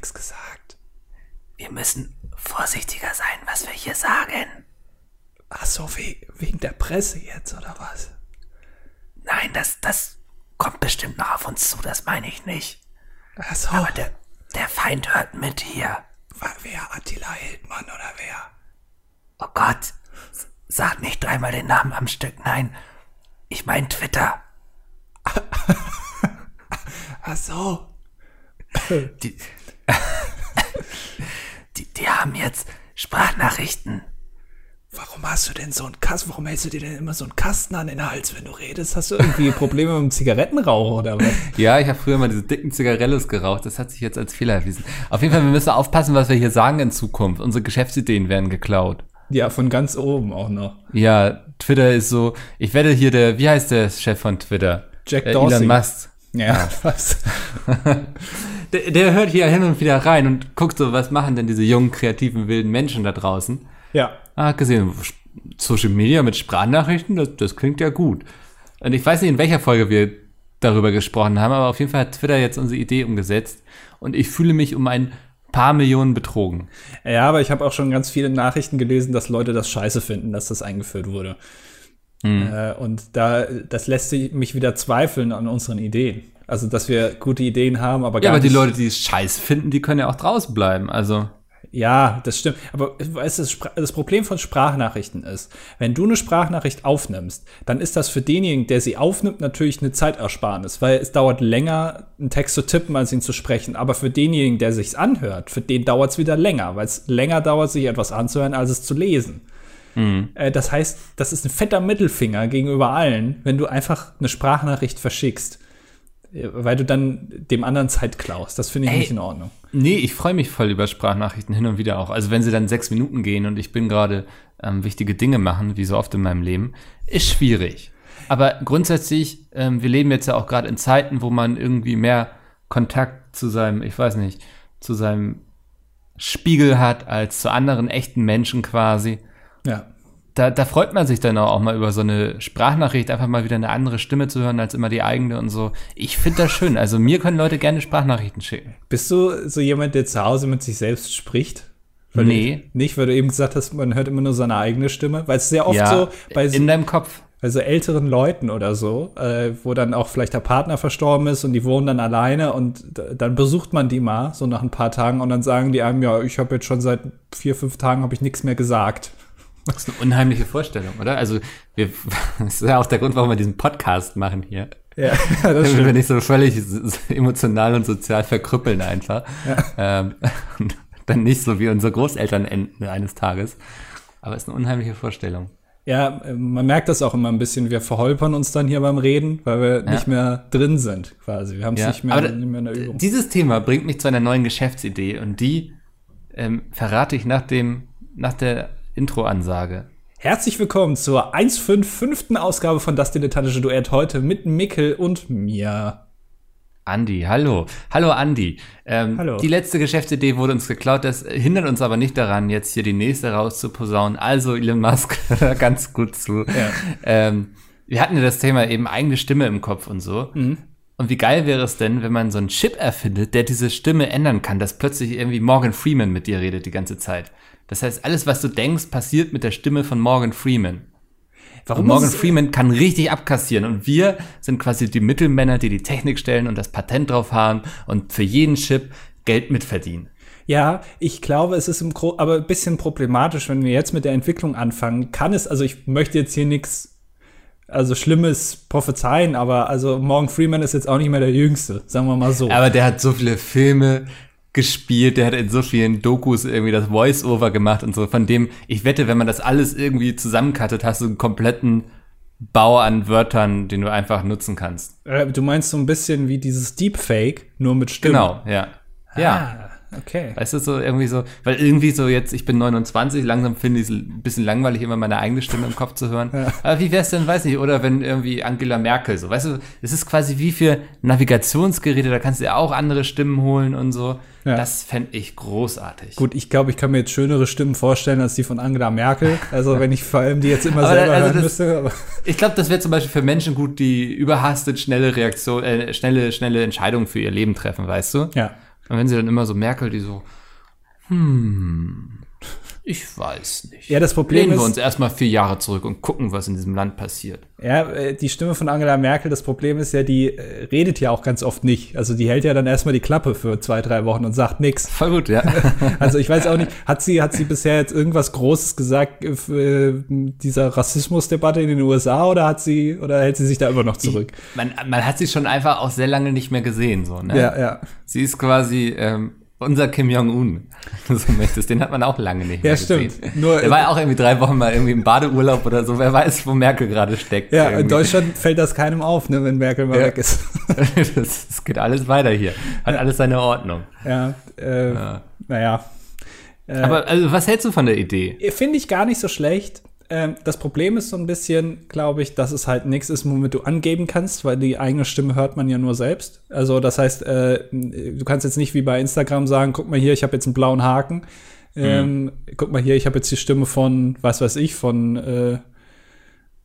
nichts gesagt. Wir müssen vorsichtiger sein, was wir hier sagen. Ach so, we wegen der Presse jetzt, oder was? Nein, das, das kommt bestimmt noch auf uns zu, das meine ich nicht. Ach so. Aber der, der Feind hört mit hier. Wer? Attila Hildmann oder wer? Oh Gott, sag nicht dreimal den Namen am Stück, nein. Ich mein Twitter. Ach so. Die, die, die haben jetzt Sprachnachrichten. Warum hast du denn so einen Kasten? Warum hältst du dir denn immer so einen Kasten an den Hals, wenn du redest? Hast du irgendwie Probleme mit dem Zigarettenrauch oder was? Ja, ich habe früher mal diese dicken Zigarellos geraucht. Das hat sich jetzt als Fehler erwiesen. Auf jeden Fall, wir müssen aufpassen, was wir hier sagen in Zukunft. Unsere Geschäftsideen werden geklaut. Ja, von ganz oben auch noch. Ja, Twitter ist so. Ich werde hier der, wie heißt der Chef von Twitter? Jack äh, Dorsey. Elon Musk. Ja, was? Der, der hört hier hin und wieder rein und guckt so, was machen denn diese jungen, kreativen, wilden Menschen da draußen. Ja. Ah, gesehen, Social Media mit Sprachnachrichten, das, das klingt ja gut. Und ich weiß nicht, in welcher Folge wir darüber gesprochen haben, aber auf jeden Fall hat Twitter jetzt unsere Idee umgesetzt und ich fühle mich um ein paar Millionen betrogen. Ja, aber ich habe auch schon ganz viele Nachrichten gelesen, dass Leute das scheiße finden, dass das eingeführt wurde. Äh, und da, das lässt mich wieder zweifeln an unseren Ideen. Also, dass wir gute Ideen haben, aber Ja, gar aber die. Leute, die es scheiße finden, die können ja auch draußen bleiben. Also, Ja, das stimmt. Aber weißt du, das Problem von Sprachnachrichten ist, wenn du eine Sprachnachricht aufnimmst, dann ist das für denjenigen, der sie aufnimmt, natürlich eine Zeitersparnis, weil es dauert länger, einen Text zu tippen, als ihn zu sprechen. Aber für denjenigen, der sich's anhört, für den dauert es wieder länger, weil es länger dauert, sich etwas anzuhören, als es zu lesen. Äh, das heißt, das ist ein fetter Mittelfinger gegenüber allen, wenn du einfach eine Sprachnachricht verschickst. Weil du dann dem anderen Zeit klaust. Das finde ich Ey. nicht in Ordnung. nee, ich freue mich voll über Sprachnachrichten hin und wieder auch. Also, wenn sie dann sechs Minuten gehen und ich bin gerade ähm, wichtige Dinge machen, wie so oft in meinem Leben, ist schwierig. Aber grundsätzlich, ähm, wir leben jetzt ja auch gerade in Zeiten, wo man irgendwie mehr Kontakt zu seinem, ich weiß nicht, zu seinem Spiegel hat als zu anderen echten Menschen quasi. Ja. Da, da freut man sich dann auch mal über so eine Sprachnachricht, einfach mal wieder eine andere Stimme zu hören als immer die eigene und so. Ich finde das schön. Also mir können Leute gerne Sprachnachrichten schicken. Bist du so jemand, der zu Hause mit sich selbst spricht? Nee. Du, nicht, weil du eben gesagt hast, man hört immer nur seine eigene Stimme. Weil es sehr oft ja, so bei so, in deinem Kopf. bei so älteren Leuten oder so, äh, wo dann auch vielleicht der Partner verstorben ist und die wohnen dann alleine und dann besucht man die mal, so nach ein paar Tagen und dann sagen die einem, ja, ich habe jetzt schon seit vier, fünf Tagen habe ich nichts mehr gesagt. Das ist eine unheimliche Vorstellung, oder? Also wir, das ist ja auch der Grund, warum wir diesen Podcast machen hier. Ja, das Damit wir stimmt. nicht so völlig emotional und sozial verkrüppeln einfach. Ähm, und dann nicht so wie unsere Großeltern enden eines Tages. Aber es ist eine unheimliche Vorstellung. Ja, äh, man merkt das auch immer ein bisschen. Wir verholpern uns dann hier beim Reden, weil wir Ja. nicht mehr drin sind, quasi. Wir haben es Ja, nicht, mehr, nicht mehr in der Übung. Dieses Thema bringt mich zu einer neuen Geschäftsidee und die ähm, verrate ich nach dem, nach der Intro-Ansage. Herzlich willkommen zur 155. Ausgabe von Das Dilettantische Duett heute mit Mickel und mir. Andi, hallo. Hallo Andi. Ähm, Hallo. Die letzte Geschäftsidee wurde uns geklaut, das hindert uns aber nicht daran, jetzt hier die nächste rauszuposaunen. Also Elon Musk, ganz gut zu. Ja. Ähm, wir hatten ja das Thema eben eigene Stimme im Kopf und so. Mhm. Und wie geil wäre es denn, wenn man so einen Chip erfindet, der diese Stimme ändern kann, dass plötzlich irgendwie Morgan Freeman mit dir redet die ganze Zeit. Das heißt, alles, was du denkst, passiert mit der Stimme von Morgan Freeman. Warum Und Morgan Freeman kann richtig abkassieren und wir sind quasi die Mittelmänner, die die Technik stellen und das Patent drauf haben und für jeden Chip Geld mitverdienen. Ja, ich glaube, es ist im Gro aber ein bisschen problematisch, wenn wir jetzt mit der Entwicklung anfangen. Kann es, also ich möchte jetzt hier nichts, also Schlimmes prophezeien, aber also Morgan Freeman ist jetzt auch nicht mehr der Jüngste, sagen wir mal so. Aber der hat so viele Filme gespielt, der hat in so vielen Dokus irgendwie das Voice-Over gemacht und so. Von dem, ich wette, wenn man das alles irgendwie zusammenkattet, hast du einen kompletten Bau an Wörtern, den du einfach nutzen kannst. Äh, du meinst so ein bisschen wie dieses Deepfake, nur mit Stimme. Genau, ja. Ja. Okay. Weißt du, so irgendwie so, weil irgendwie so jetzt, ich bin 29, langsam finde ich es ein bisschen langweilig, immer meine eigene Stimme im Kopf zu hören. Aber wie wär's denn, weiß nicht, oder wenn irgendwie Angela Merkel so, weißt du, es ist quasi wie für Navigationsgeräte, da kannst du ja auch andere Stimmen holen und so. Ja. Das fände ich großartig. Gut, ich glaube, ich kann mir jetzt schönere Stimmen vorstellen als die von Angela Merkel. Also wenn ich vor allem die jetzt immer selber also hören das- müsste. Aber Ich glaube, das wäre zum Beispiel für Menschen gut, die überhastet schnelle Reaktion, äh, schnelle, schnelle Entscheidungen für ihr Leben treffen, weißt du? ja. Und wenn sie dann immer so Merkel, die so, hm, ich weiß nicht. Ja, das Problem Lehnen wir ist- uns erstmal vier Jahre zurück und gucken, was in diesem Land passiert. Ja, äh, die Stimme von Angela Merkel, das Problem ist ja, die äh, redet ja auch ganz oft nicht. Also die hält ja dann erstmal die Klappe für zwei, drei Wochen und sagt nix. Voll gut, ja. Also ich weiß auch nicht, hat sie, hat sie bisher jetzt irgendwas Großes gesagt äh, für dieser Rassismusdebatte in den USA oder hat sie, oder hält sie sich da immer noch zurück? man, man hat sie schon einfach auch sehr lange nicht mehr gesehen, so, ne? Ja, ja. Sie ist quasi ähm, unser Kim Jong-un, wenn du so möchtest. Den hat man auch lange nicht mehr Ja, stimmt. gesehen. Nur- Der war ja auch irgendwie drei Wochen mal irgendwie im Badeurlaub oder so. Wer weiß, wo Merkel gerade steckt. Ja, in irgendwie. Deutschland fällt das keinem auf, ne, wenn Merkel mal Ja. weg ist. das, das geht alles weiter hier. Hat alles seine Ordnung. ja, äh, naja. Aber also, was hältst du von der Idee? Finde ich gar nicht so schlecht. Ähm, das Problem ist so ein bisschen, glaube ich, dass es halt nichts ist, womit du angeben kannst, weil die eigene Stimme hört man ja nur selbst. Also das heißt, äh, du kannst jetzt nicht wie bei Instagram sagen, guck mal hier, ich habe jetzt einen blauen Haken. Ähm, Guck mal hier, ich habe jetzt die Stimme von, was weiß ich, von, äh,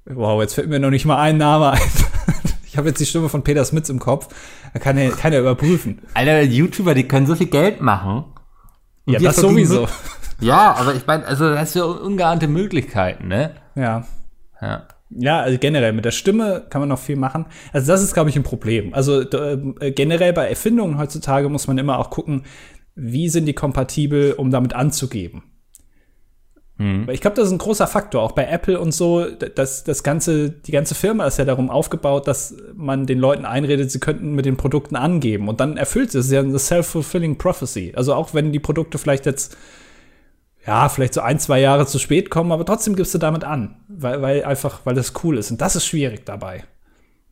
wow, jetzt fällt mir noch nicht mal ein Name ein. ich habe jetzt die Stimme von Peter Smits im Kopf. Da kann ja keiner überprüfen. Alter, YouTuber, die können so viel Geld machen. Und Ja, das sowieso. Ja, aber ich meine, also das ist ja ungeahnte Möglichkeiten, ne? Ja. Ja. Ja, also generell mit der Stimme kann man noch viel machen. Also das ist, glaube ich, ein Problem. Also äh, generell bei Erfindungen heutzutage muss man immer auch gucken, wie sind die kompatibel, um damit anzugeben. Weil Ich glaube, das ist ein großer Faktor, auch bei Apple und so. Das, das ganze, die ganze Firma ist ja darum aufgebaut, dass man den Leuten einredet, sie könnten mit den Produkten angeben. Und dann erfüllt es. Ja eine self-fulfilling prophecy. Also auch wenn die Produkte vielleicht jetzt ja, vielleicht so ein, zwei Jahre zu spät kommen, aber trotzdem gibst du damit an, weil, weil einfach, weil das cool ist. Und das ist schwierig dabei.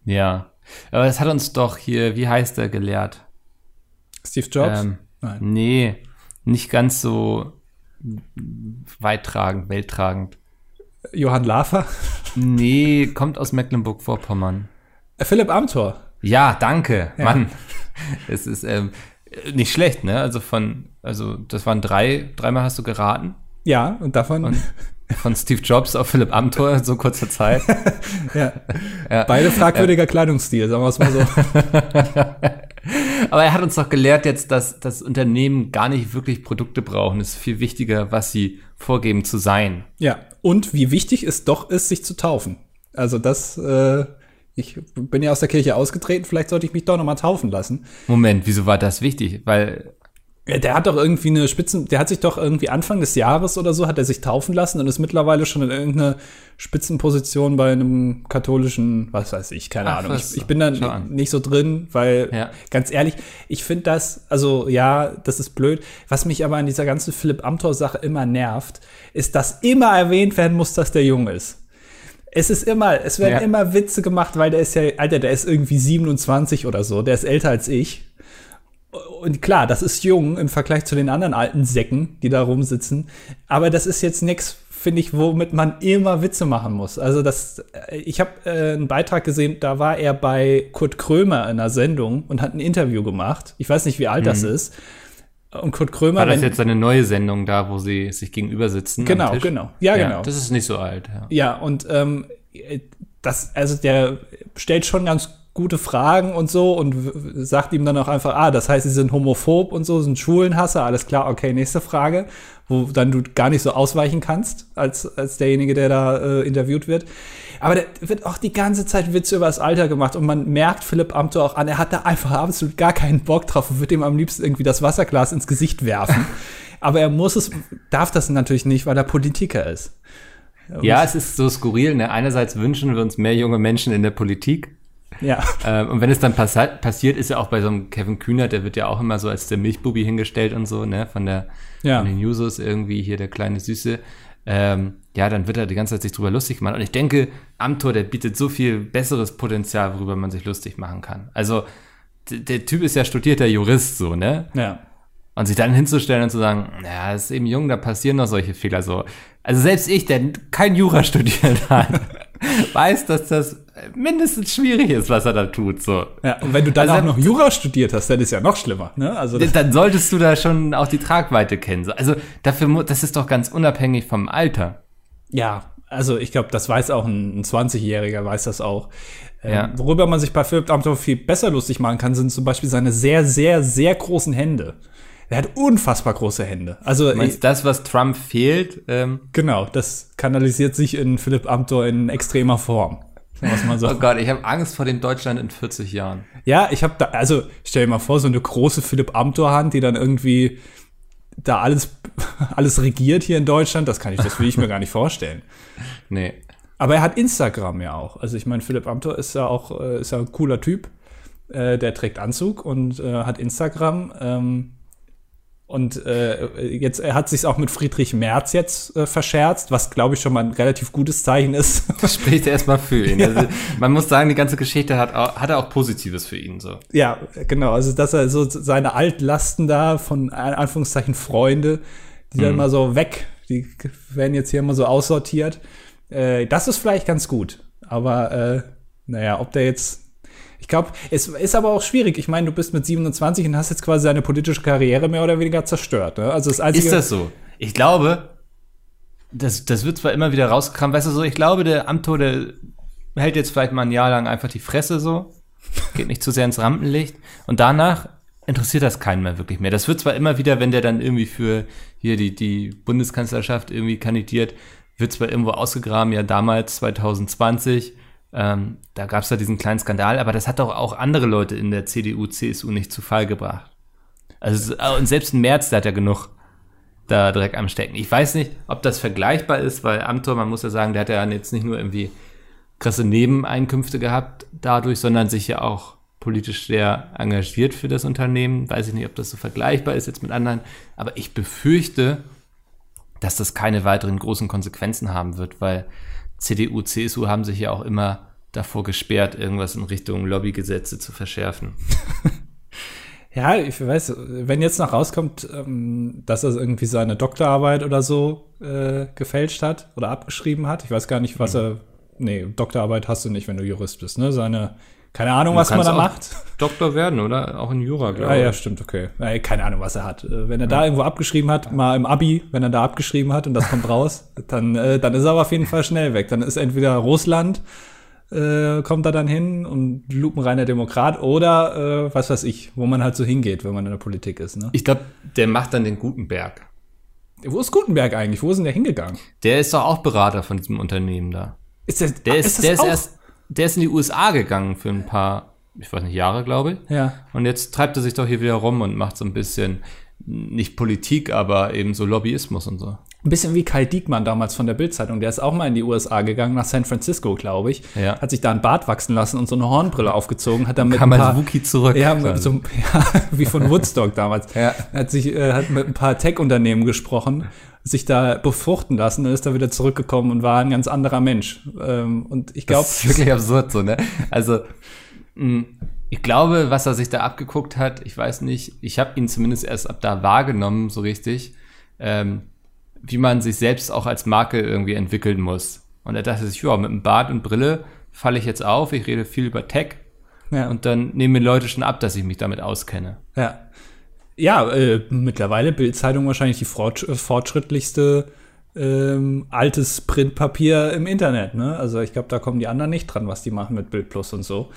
Ja. Aber das hat uns doch hier, wie heißt er, gelehrt? Steve Jobs? Ähm, Nein. Nee, nicht ganz so weittragend, welttragend. Johann Lafer? Nee, kommt aus Mecklenburg-Vorpommern. Äh, Philipp Amthor. Ja, danke, Mann. Es ist ähm, nicht schlecht, ne? Also von, also das waren drei, dreimal hast du geraten. Ja, und davon, Und von Steve Jobs auf Philipp Amthor in so kurzer Zeit. ja. Beide fragwürdiger Kleidungsstil, sagen wir es mal so. Aber er hat uns doch gelehrt jetzt, dass das Unternehmen gar nicht wirklich Produkte brauchen. Es ist viel wichtiger, was sie vorgeben zu sein. ja. Und wie wichtig es doch ist, sich zu taufen. Also das, äh, ich bin ja aus der Kirche ausgetreten, vielleicht sollte ich mich doch noch mal taufen lassen. Moment, wieso war das wichtig? Weil der hat doch irgendwie eine Spitzen, der hat sich doch irgendwie Anfang des Jahres oder so, hat er sich taufen lassen und ist mittlerweile schon in irgendeine Spitzenposition bei einem katholischen, was weiß ich, keine Ach, Ahnung. Ich, ich bin da nicht so drin, weil Ja. ganz ehrlich, ich finde das, also ja, das ist blöd. Was mich aber an dieser ganzen Philipp Amthor-Sache immer nervt, ist, dass immer erwähnt werden muss, dass der jung ist. Es ist immer, es werden Ja. immer Witze gemacht, weil der ist ja, Alter, der ist irgendwie 27 oder so, der ist älter als ich. Und klar, das ist jung im Vergleich zu den anderen alten Säcken, die da rumsitzen. Aber das ist jetzt nichts, finde ich, womit man immer Witze machen muss. Also das, äh, ich habe äh, einen Beitrag gesehen, da war er bei Kurt Krömer in einer Sendung und hat ein Interview gemacht. Ich weiß nicht, wie alt das ist. Und Kurt Krömer, war das wenn- jetzt eine neue Sendung da, wo sie sich gegenüber sitzen? Genau, genau. Ja, genau. Das ist nicht so alt. Ja. Ja, und ähm, das, also der stellt schon ganz gute Fragen und so und sagt ihm dann auch einfach, ah, das heißt, sie sind homophob und so, sind Schwulenhasser, alles klar, okay, nächste Frage, wo dann du gar nicht so ausweichen kannst, als, als derjenige, der da äh, interviewt wird. Aber da wird auch die ganze Zeit Witze über das Alter gemacht und man merkt Philipp Amthor auch an, er hat da einfach absolut gar keinen Bock drauf und wird ihm am liebsten irgendwie das Wasserglas ins Gesicht werfen. Aber er muss es, darf das natürlich nicht, weil er Politiker ist. ja, es ist so skurril. Ne? Einerseits wünschen wir uns mehr junge Menschen in der Politik. Ja. Ähm, und wenn es dann passi passiert, ist ja auch bei so einem Kevin Kühner, der wird ja auch immer so als der Milchbubi hingestellt und so, ne, von der, Ja. von den Jusos irgendwie hier der kleine Süße. Ähm, ja, dann wird er die ganze Zeit sich drüber lustig gemacht. Und ich denke, Amtor, der bietet so viel besseres Potenzial, worüber man sich lustig machen kann. Also, der Typ ist ja studierter Jurist, so, ne? Ja. Und sich dann hinzustellen und zu sagen, ja, ist eben jung, da passieren noch solche Fehler so. Also selbst ich, der kein Jura studiert hat, weiß, dass das mindestens schwierig ist, was er da tut, so. Ja, und wenn du dann Also- auch noch Jura studiert hast, dann ist ja noch schlimmer. Ne? Also Dann solltest du da schon auch die Tragweite kennen. So. Also dafür, mu- das ist doch ganz unabhängig vom Alter. ja, also ich glaube, das weiß auch ein, ein 20-Jähriger, weiß das auch. Ähm, Ja. Worüber man sich bei Philipp Amthor viel besser lustig machen kann, sind zum Beispiel seine sehr, sehr, sehr großen Hände. Er hat unfassbar große Hände. Also Du meinst, das, was Trump fehlt, ähm, genau, das kanalisiert sich in Philipp Amthor in extremer Form. So. oh Gott, ich habe Angst vor dem Deutschland in 40 Jahren. Ja, ich habe da, also stell dir mal vor, so eine große Philipp Amthor-Hand, die dann irgendwie da alles, alles regiert hier in Deutschland, das kann ich, das will ich mir gar nicht vorstellen. Nee. Aber er hat Instagram ja auch. Also ich meine, Philipp Amthor ist ja auch, äh, ist ja ein cooler Typ. Äh, der trägt Anzug und äh, hat Instagram. Ähm, und äh, jetzt, er hat sich auch mit Friedrich Merz jetzt äh, verscherzt, was glaube ich schon mal ein relativ gutes Zeichen ist. Das spricht erstmal für ihn. Also, man muss sagen, die ganze Geschichte hat, auch, hatte auch Positives für ihn. So. Ja, genau. Also, dass er so seine Altlasten da von in Anführungszeichen Freunde, die dann mal so weg, die werden jetzt hier immer so aussortiert. Äh, das ist vielleicht ganz gut. Aber äh, naja, ob der jetzt. Ich glaube, es ist aber auch schwierig. Ich meine, du bist mit 27 und hast jetzt quasi deine politische Karriere mehr oder weniger zerstört. Ne? Also das. Ist das so? Ich glaube, das, das wird zwar immer wieder rausgekramt, weißt du so, ich glaube, der Amtor, der hält jetzt vielleicht mal ein Jahr lang einfach die Fresse so, geht nicht zu sehr ins Rampenlicht und danach interessiert das keinen mehr wirklich mehr. Das wird zwar immer wieder, wenn der dann irgendwie für hier die, die Bundeskanzlerschaft irgendwie kandidiert, wird zwar irgendwo ausgegraben, ja damals 2020, ähm, da gab es da diesen kleinen Skandal, aber das hat doch auch andere Leute in der CDU, CSU nicht zu Fall gebracht. Also und selbst ein März, der hat ja genug da direkt am Stecken. Ich weiß nicht, ob das vergleichbar ist, weil Amtor, man muss ja sagen, der hat ja jetzt nicht nur irgendwie krasse Nebeneinkünfte gehabt dadurch, sondern sich ja auch politisch sehr engagiert für das Unternehmen. Weiß ich nicht, ob das so vergleichbar ist jetzt mit anderen, aber ich befürchte, dass das keine weiteren großen Konsequenzen haben wird, weil CDU, CSU haben sich ja auch immer davor gesperrt, irgendwas in Richtung Lobbygesetze zu verschärfen. Ja, ich weiß, wenn jetzt noch rauskommt, ähm, dass er irgendwie seine Doktorarbeit oder so äh, gefälscht hat oder abgeschrieben hat. Ich weiß gar nicht, was er. Nee, Doktorarbeit hast du nicht, wenn du Jurist bist, ne? Seine, keine Ahnung, was man da macht. Doktor werden, oder? Auch in Jura, glaube Ah ich. ja, stimmt, okay. Keine Ahnung, was er hat. Äh, Wenn er da irgendwo abgeschrieben hat, mal im Abi, wenn er da abgeschrieben hat und das kommt raus, dann, äh, dann ist er aber auf jeden Fall schnell weg. Dann ist entweder Russland, äh, kommt da dann hin und lupenreiner Demokrat oder äh, was weiß ich, wo man halt so hingeht, wenn man in der Politik ist. Ne? Ich glaube, der macht dann den Gutenberg. Wo ist Gutenberg eigentlich? Wo ist denn der hingegangen? Der ist doch auch Berater von diesem Unternehmen da. Ist der, Der ah, ist, das der ist erst, der ist in die USA gegangen für ein paar, ich weiß nicht, Jahre, glaube ich. Ja. Und jetzt treibt er sich doch hier wieder rum und macht so ein bisschen, nicht Politik, aber eben so Lobbyismus und so. Ein bisschen wie Kai Diekmann damals von der Bildzeitung. Der ist auch mal in die USA gegangen, nach San Francisco, glaube ich. Ja. Hat sich da einen Bart wachsen lassen und so eine Hornbrille aufgezogen. Hat dann mit Kam ein als paar, Wookie zurück. Ja, so, ja, wie von Woodstock damals. Ja. Hat sich äh, hat mit ein paar Tech-Unternehmen gesprochen, sich da befruchten lassen, dann ist er wieder zurückgekommen und war ein ganz anderer Mensch. Ähm, und ich glaube, Das ist wirklich absurd so, ne? Also, mh, ich glaube, was er sich da abgeguckt hat, ich weiß nicht, ich habe ihn zumindest erst ab da wahrgenommen, so richtig, ähm, wie man sich selbst auch als Marke irgendwie entwickeln muss. Und er dachte sich, ja, mit einem Bart und Brille falle ich jetzt auf, ich rede viel über Tech ja, und dann nehmen mir Leute schon ab, dass ich mich damit auskenne. ja. Ja, äh, mittlerweile Bildzeitung wahrscheinlich die äh, fortschrittlichste ähm, altes Printpapier im Internet. Ne? Also ich glaube, da kommen die anderen nicht dran, was die machen mit Bild Plus und so.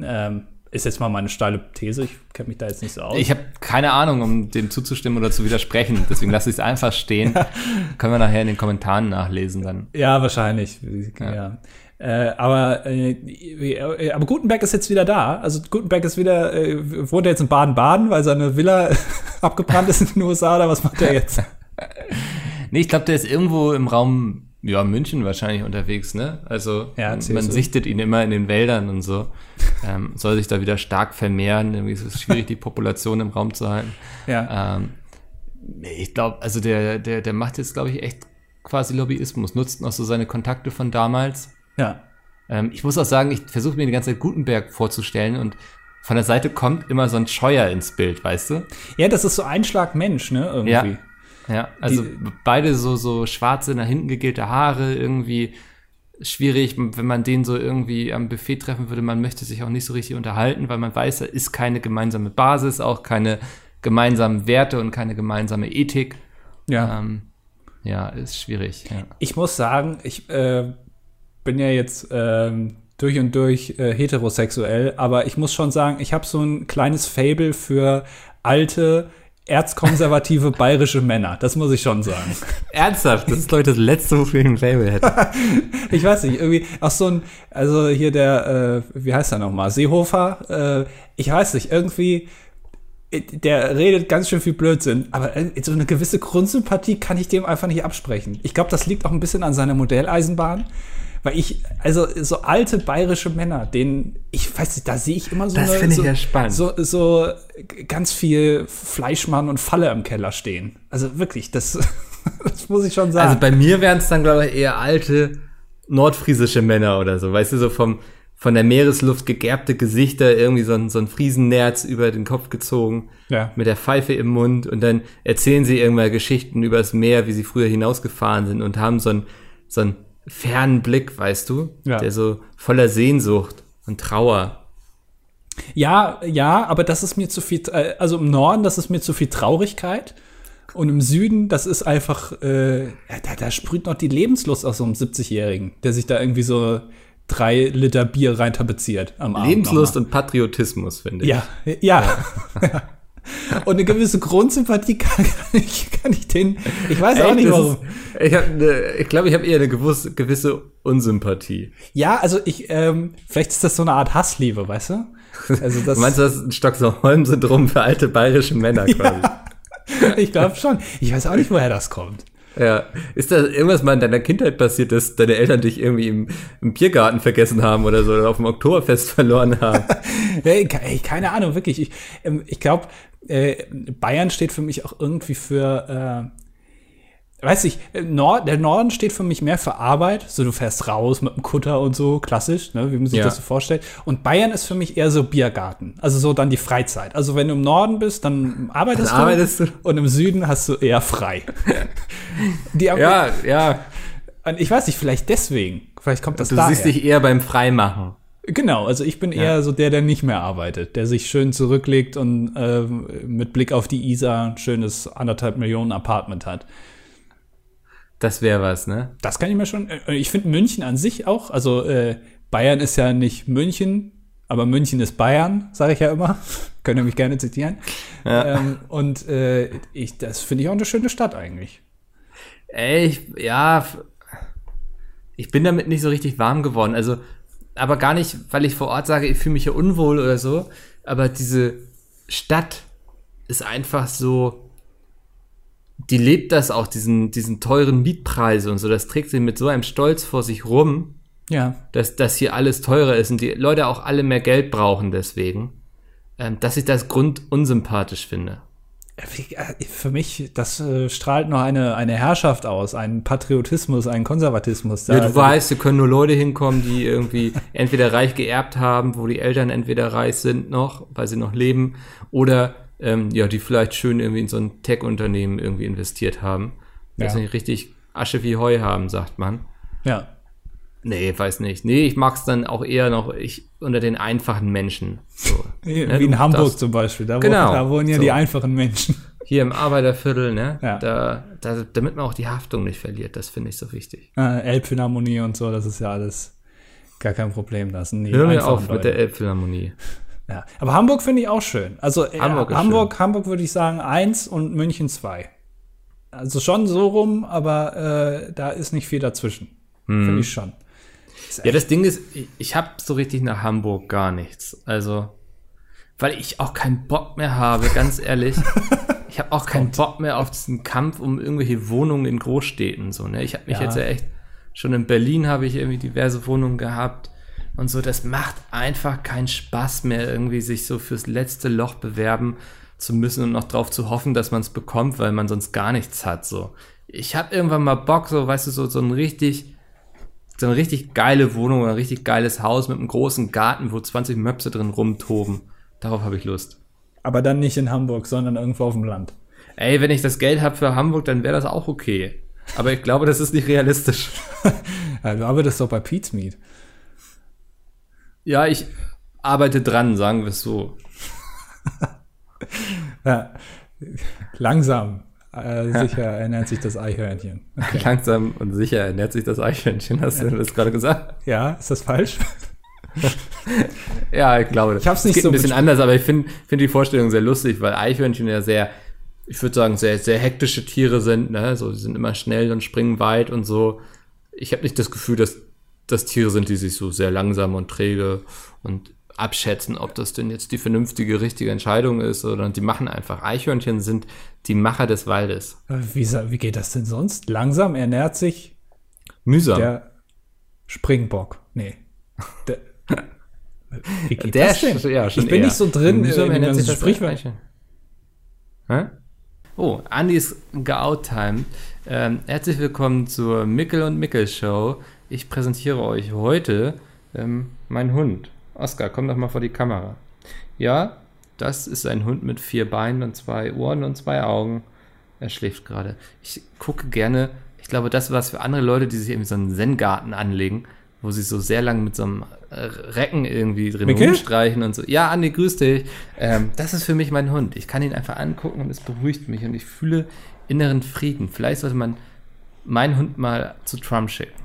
Ähm, ist jetzt mal meine steile These. Ich kenne mich da jetzt nicht so aus. Ich habe keine Ahnung, um dem zuzustimmen oder zu widersprechen, deswegen lasse ich es einfach stehen. Können wir nachher in den Kommentaren nachlesen dann. Ja, wahrscheinlich. Ja. Äh, aber, äh, aber Gutenberg ist jetzt wieder da. Also Gutenberg ist wieder, äh, wohnt er jetzt in Baden-Baden, weil seine Villa abgebrannt ist in den USA oder was macht er jetzt? Nee, ich glaube, der ist irgendwo im Raum, ja, München wahrscheinlich unterwegs, ne? Also Ja, man, man sichtet ihn immer in den Wäldern und so. Ähm, soll sich da wieder stark vermehren. Irgendwie ist es schwierig, die Population im Raum zu halten. Ja. Ähm, ich glaube, also der, der, der macht jetzt, glaube ich, echt quasi Lobbyismus, nutzt noch so seine Kontakte von damals. Ja. Ähm, ich muss auch sagen, ich versuche mir die ganze Zeit Gutenberg vorzustellen und von der Seite kommt immer so ein Scheuer ins Bild, weißt du? Ja, das ist so ein Schlag Mensch, ne? Irgendwie. Ja. Ja, also Die- beide so, so schwarze, nach hinten gegelte Haare, irgendwie schwierig, wenn man den so irgendwie am Buffet treffen würde. Man möchte sich auch nicht so richtig unterhalten, weil man weiß, da ist keine gemeinsame Basis, auch keine gemeinsamen Werte und keine gemeinsame Ethik. Ja. Ähm, ja, ist schwierig. Ja. Ich muss sagen, ich äh, bin ja jetzt ähm, durch und durch äh, heterosexuell, aber ich muss schon sagen, ich habe so ein kleines Fable für alte, erzkonservative bayerische Männer. Das muss ich schon sagen. Ernsthaft, das ist, glaube ich, das letzte, wofür ich ein Fable hätte. Ich weiß nicht, irgendwie auch so ein, also hier der, äh, wie heißt er nochmal, Seehofer, äh, ich weiß nicht, irgendwie, äh, der redet ganz schön viel Blödsinn, aber äh, so eine gewisse Grundsympathie kann ich dem einfach nicht absprechen. Ich glaube, das liegt auch ein bisschen an seiner Modelleisenbahn. Weil ich, also so alte bayerische Männer, denen, ich weiß nicht, da sehe ich immer so Das eine- finde ich so, ja spannend. So, so ganz viel Fleischmann und Falle im Keller stehen. Also wirklich, das, das muss ich schon sagen. Also bei mir wären es dann, glaube ich, eher alte nordfriesische Männer oder so. Weißt du, so vom, von der Meeresluft gegerbte Gesichter, irgendwie so ein, so ein Friesennerz über den Kopf gezogen, Ja. mit der Pfeife im Mund und dann erzählen sie irgendwann Geschichten übers Meer, wie sie früher hinausgefahren sind und haben so einen, so einen fernen Blick, weißt du, Ja. der so voller Sehnsucht und Trauer. Ja, ja, aber das ist mir zu viel, äh, also im Norden, das ist mir zu viel Traurigkeit. Und im Süden, das ist einfach, äh, ja, da, da sprüht noch die Lebenslust aus so einem 70-Jährigen, der sich da irgendwie so drei Liter Bier rein tapeziert am Abend. Lebenslust und Patriotismus, finde ich. Ja, ja. Und eine gewisse Grundsympathie kann, kann, ich, kann ich den, ich weiß auch Echt, nicht das warum. ist- Ich, hab ne, ich glaube, ich habe eher eine gewisse, gewisse Unsympathie. Ja, also ich, ähm, vielleicht ist das so eine Art Hassliebe, weißt du? Also das, Meinst du, das ist ein Stockholm-Syndrom für alte bayerische Männer quasi? ich glaube schon. Ich weiß auch nicht, woher das kommt. Ja. Ist da irgendwas mal in deiner Kindheit passiert, dass deine Eltern dich irgendwie im, im Biergarten vergessen haben oder so oder auf dem Oktoberfest verloren haben? Ey, ke- ey, keine Ahnung, wirklich. Ich, ähm, ich glaube, äh, Bayern steht für mich auch irgendwie für, äh, weiß ich, äh, Nord, der Norden steht für mich mehr für Arbeit. So, du fährst raus mit dem Kutter und so, klassisch, ne, wie man sich Ja. das so vorstellt. Und Bayern ist für mich eher so Biergarten. Also so dann die Freizeit. Also wenn du im Norden bist, dann arbeitest, Dann arbeitest du, du. und im Süden hast du eher frei. die, ja, ja. Und ich weiß nicht, vielleicht deswegen. Vielleicht kommt das Du daher. siehst dich eher beim Freimachen. Genau, also ich bin eher so der, der nicht mehr arbeitet, der sich schön zurücklegt und ähm, mit Blick auf die Isar ein schönes anderthalb Millionen Apartment hat. Das wäre was, ne? Das kann ich mir schon. äh, Ich finde München an sich auch. Also äh, Bayern ist ja nicht München, aber München ist Bayern, sage ich ja immer. Könnt ihr mich gerne zitieren. Ähm, und äh, ich, das finde ich auch eine schöne Stadt eigentlich. Ey, ich, ja, ich bin damit nicht so richtig warm geworden. Also, aber gar nicht, weil ich vor Ort sage, ich fühle mich hier unwohl oder so. Aber diese Stadt ist einfach so, die lebt das auch, diesen, diesen teuren Mietpreise und so. Das trägt sie mit so einem Stolz vor sich rum, Ja. dass, dass hier alles teurer ist und die Leute auch alle mehr Geld brauchen deswegen, ähm, dass ich das grundunsympathisch finde. Für mich, das äh, strahlt noch eine, eine Herrschaft aus, einen Patriotismus, einen Konservatismus. Ja, Da- du weißt, hier können nur Leute hinkommen, die irgendwie entweder reich geerbt haben, wo die Eltern entweder reich sind noch, weil sie noch leben, oder ähm, ja, die vielleicht schön irgendwie in so ein Tech-Unternehmen irgendwie investiert haben. Dass Ja. sie richtig Asche wie Heu haben, sagt man. Ja. Nee, weiß nicht. Nee, ich mag's dann auch eher noch ich, unter den einfachen Menschen. So, Wie, ne, wie in du Hamburg darfst- zum Beispiel. Da, Genau, wohnen, da wohnen ja so. die einfachen Menschen. Hier im Arbeiterviertel, ne? Ja. Da, da, damit man auch die Haftung nicht verliert, das finde ich so wichtig. Äh, Elbphilharmonie und so, das ist ja alles gar kein Problem. Das Hör mir auf mit Leute. der Elbphilharmonie. ja. Aber Hamburg finde ich auch schön. Also äh, Hamburg Hamburg, Hamburg würde ich sagen eins und München zwei. Also schon so rum, aber äh, da ist nicht viel dazwischen. Mhm. Finde ich schon. Ja, das Ding ist, ich, habe so richtig nach Hamburg gar nichts. Also, weil ich auch keinen Bock mehr habe, ganz ehrlich. ich habe auch keinen Bock mehr auf diesen Kampf um irgendwelche Wohnungen in Großstädten. So, ne? Ich habe mich Ja. jetzt ja echt, schon in Berlin habe ich irgendwie diverse Wohnungen gehabt. Und so, das macht einfach keinen Spaß mehr, irgendwie sich so fürs letzte Loch bewerben zu müssen und noch drauf zu hoffen, dass man es bekommt, weil man sonst gar nichts hat. So, ich habe irgendwann mal Bock, so, weißt du, so, so ein richtig so eine richtig geile Wohnung oder ein richtig geiles Haus mit einem großen Garten, wo 20 Möpse drin rumtoben. Darauf habe ich Lust. Aber dann nicht in Hamburg, sondern irgendwo auf dem Land. Ey, wenn ich das Geld habe für Hamburg, dann wäre das auch okay. Aber ich glaube, das ist nicht realistisch. Ja, du arbeitest doch bei Pete's Meat. Ja, ich arbeite dran, sagen wir es so. Ja. Langsam, äh, sicher ernährt sich das Eichhörnchen. Okay. Langsam und sicher ernährt sich das Eichhörnchen. Hast du das gerade gesagt? Ja, ist das falsch? Ja, ich glaube. Ich hab's Es nicht geht so ein bisschen anders, aber ich finde find die Vorstellung sehr lustig, weil Eichhörnchen ja sehr, ich würde sagen, sehr, sehr hektische Tiere sind. Ne? So, die sind immer schnell und springen weit und so. Ich habe nicht das Gefühl, dass das Tiere sind, die sich so sehr langsam und träge und abschätzen, ob das denn jetzt die vernünftige, richtige Entscheidung ist oder die machen einfach. Eichhörnchen sind die Macher des Waldes. Äh, Wie, wie geht das denn sonst? Langsam ernährt sich Mühsam. der Springbock. Nee. Der, wie geht Der das denn? ist- ja, ich bin eher. nicht so drin Mühsam in dem Sprichwort. Oh, Andys Geout-Time. Ähm, herzlich willkommen zur Mickel und Mickel Show. Ich präsentiere euch heute ähm, meinen Hund. Oskar, komm doch mal vor die Kamera. Ja, das ist ein Hund mit vier Beinen und zwei Ohren und zwei Augen. Er schläft gerade. Ich gucke gerne, ich glaube, das was für andere Leute, die sich irgendwie so einen Zen-Garten anlegen, wo sie so sehr lang mit so einem äh, Recken irgendwie drin Mickel? rumstreichen und so. Ja, Andi, grüß dich. Ähm, das ist für mich mein Hund. Ich kann ihn einfach angucken und es beruhigt mich und ich fühle inneren Frieden. Vielleicht sollte man meinen Hund mal zu Trump schicken.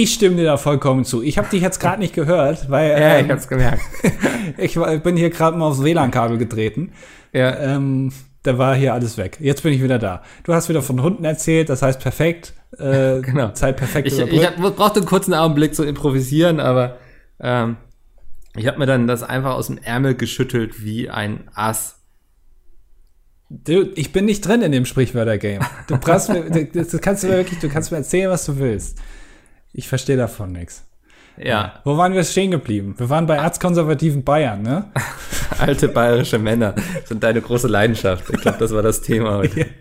Ich stimme dir da vollkommen zu. Ich habe dich jetzt gerade nicht gehört, weil ähm, gemerkt. ich bin hier gerade mal aufs WLAN-Kabel getreten. Ja, Ähm, da war hier alles weg. Jetzt bin ich wieder da. Du hast wieder von Hunden erzählt, das heißt perfekt. Äh, Genau. Zeit perfekt ich, ich hab, brauchte einen kurzen Augenblick zu improvisieren, aber ähm, ich habe mir dann das einfach aus dem Ärmel geschüttelt wie ein Ass. Du, ich bin nicht drin in dem Sprichwörter-Game. Du brauchst mir, das kannst du mir wirklich, du kannst mir erzählen, was du willst. Ich verstehe davon nichts. Ja, Wo waren wir stehen geblieben? Wir waren bei erzkonservativen Bayern, ne? alte bayerische Männer sind deine große Leidenschaft. Ich glaube, das war das Thema heute.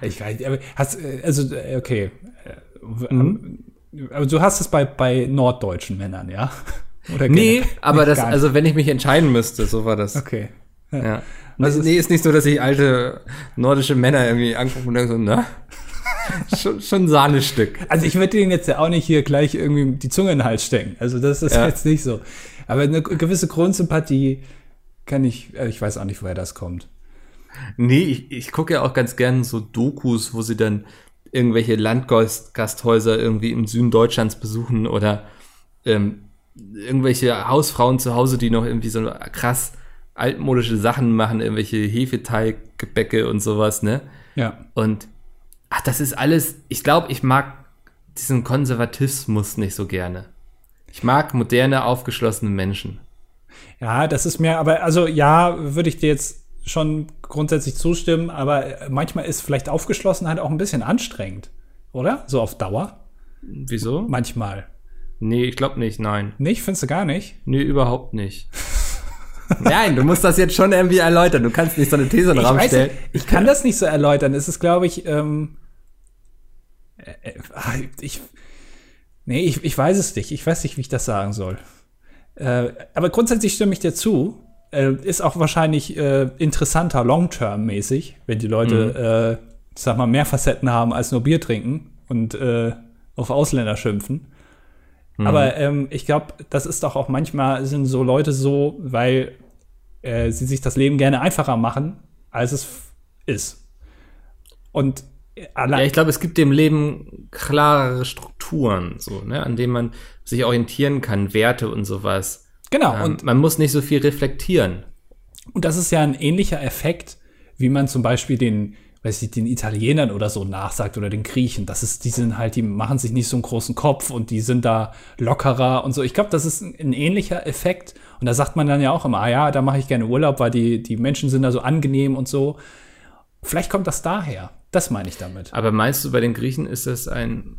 Ich weiß, aber hast, äh, also, äh, okay. Äh, Mhm. Aber du hast es bei, bei norddeutschen Männern, ja? Oder Nee, generell? aber das, also wenn ich mich entscheiden müsste, so war das. Okay. Ja. Was ist- nee, ist nicht so, dass ich alte nordische Männer irgendwie angucke und denke so, na, schon, schon ein Sahnestück. Also ich würde denen jetzt ja auch nicht hier gleich irgendwie die Zunge in den Hals stecken. Also das ist Ja. jetzt nicht so. Aber eine gewisse Grundsympathie kann ich, äh, ich weiß auch nicht, woher das kommt. Nee, ich, ich gucke ja auch ganz gern so Dokus, wo sie dann irgendwelche Landgasthäuser irgendwie im Süden Deutschlands besuchen oder ähm, irgendwelche Hausfrauen zu Hause, die noch irgendwie so krass altmodische Sachen machen, irgendwelche Hefeteiggebäcke und sowas, ne? Ja. Und ach, das ist alles, ich glaube, ich mag diesen Konservatismus nicht so gerne. Ich mag moderne, aufgeschlossene Menschen. Ja, das ist mir, aber also ja, würde ich dir jetzt schon grundsätzlich zustimmen, aber manchmal ist vielleicht Aufgeschlossenheit auch ein bisschen anstrengend, oder? So auf Dauer? Wieso? Manchmal. Nee, ich glaube nicht, nein. Nicht? Findest du gar nicht? Nee, überhaupt nicht. Nein, du musst das jetzt schon irgendwie erläutern. Du kannst nicht so eine These in den Ich, Raum stellen. ich kann das nicht so erläutern. Es ist, glaube ich, ähm, äh, äh, ich, nee, ich, ich weiß es nicht. Ich weiß nicht, wie ich das sagen soll. Äh, aber grundsätzlich stimme ich dir zu. Äh, ist auch wahrscheinlich äh, interessanter long-term-mäßig, wenn die Leute, äh, ich sag mal, mehr Facetten haben als nur Bier trinken und äh, auf Ausländer schimpfen. Aber ähm, ich glaube, das ist doch auch manchmal sind so Leute so, weil äh, sie sich das Leben gerne einfacher machen, als es ist. Und äh, Ja, allein, ich glaube, es gibt dem Leben klarere Strukturen, so, ne, an denen man sich orientieren kann, Werte und sowas. genau. Ähm, und, man muss nicht so viel reflektieren. und das ist ja ein ähnlicher Effekt, wie man zum Beispiel den, weiß ich, den Italienern oder so nachsagt oder den Griechen. Das ist, die sind halt, die machen sich nicht so einen großen Kopf und die sind da lockerer und so. Ich glaube, das ist ein, ein ähnlicher Effekt. Und da sagt man dann ja auch immer, ah ja, da mache ich gerne Urlaub, weil die, die Menschen sind da so angenehm und so. Vielleicht kommt das daher. Das meine ich damit. Aber meinst du, bei den Griechen ist das ein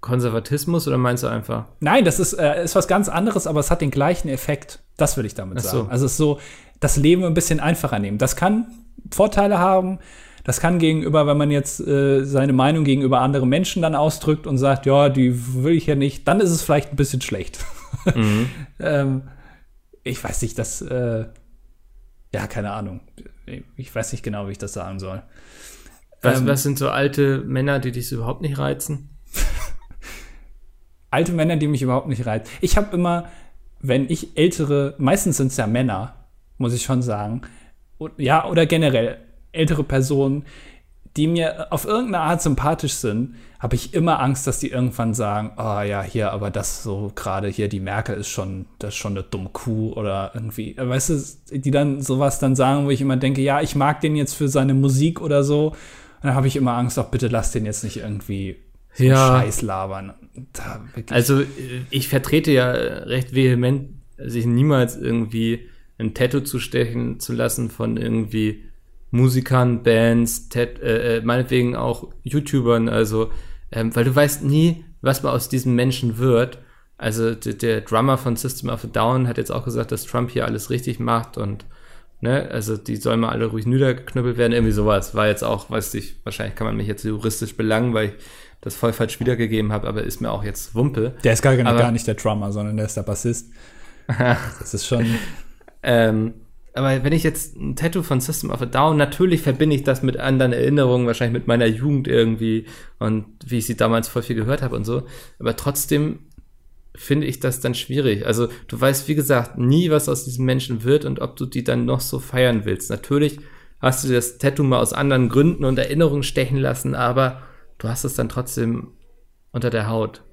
Konservatismus oder meinst du einfach? Nein, das ist, äh, ist was ganz anderes, aber es hat den gleichen Effekt. Das will ich damit so. sagen. Also es ist so, das Leben ein bisschen einfacher nehmen. Das kann Vorteile haben. Das kann gegenüber, wenn man jetzt äh, seine Meinung gegenüber anderen Menschen dann ausdrückt und sagt, ja, die will ich ja nicht, dann ist es vielleicht ein bisschen schlecht. ähm, ich weiß nicht, das, äh, ja, keine Ahnung. Ich weiß nicht genau, wie ich das sagen soll. Was, Ähm, was sind so alte Männer, die dich so überhaupt nicht reizen? alte Männer, die mich überhaupt nicht reizen. Ich habe immer, wenn ich ältere, meistens sind es ja Männer, muss ich schon sagen, und, ja, oder generell ältere Personen, die mir auf irgendeine Art sympathisch sind, habe ich immer Angst, dass die irgendwann sagen, oh ja, hier, aber das so gerade hier, die Merkel ist schon, das ist schon eine dumme Kuh oder irgendwie, äh, weißt du, die dann sowas dann sagen, wo ich immer denke, ja, ich mag den jetzt für seine Musik oder so. Und dann habe ich immer Angst, auch bitte lass den jetzt nicht irgendwie so Ja. Scheiß labern. Da Also äh, ich vertrete ja recht vehement, sich niemals irgendwie ein Tattoo zu stechen zu lassen von irgendwie Musikern, Bands, Tat äh, äh, meinetwegen auch YouTubern, also ähm, weil du weißt nie, was mal aus diesem Menschen wird. Also der, der Drummer von System of a Down hat jetzt auch gesagt, dass Trump hier alles richtig macht und ne, also die sollen mal alle ruhig niedergeknüppelt werden, irgendwie sowas. War jetzt auch, weiß ich, wahrscheinlich kann man mich jetzt juristisch belangen, weil ich das voll falsch wiedergegeben habe, aber ist mir auch jetzt Wumpe. der ist gar, aber- gar nicht der Drummer, sondern der ist der Bassist. das ist schon, Ähm, aber wenn ich jetzt ein Tattoo von System of a Down, natürlich verbinde ich das mit anderen Erinnerungen, wahrscheinlich mit meiner Jugend irgendwie und wie ich sie damals voll viel gehört habe und so. Aber trotzdem finde ich das dann schwierig. Also du weißt, wie gesagt, nie, was aus diesem Menschen wird und ob du die dann noch so feiern willst. Natürlich hast du das Tattoo mal aus anderen Gründen und Erinnerungen stechen lassen, aber du hast es dann trotzdem unter der Haut.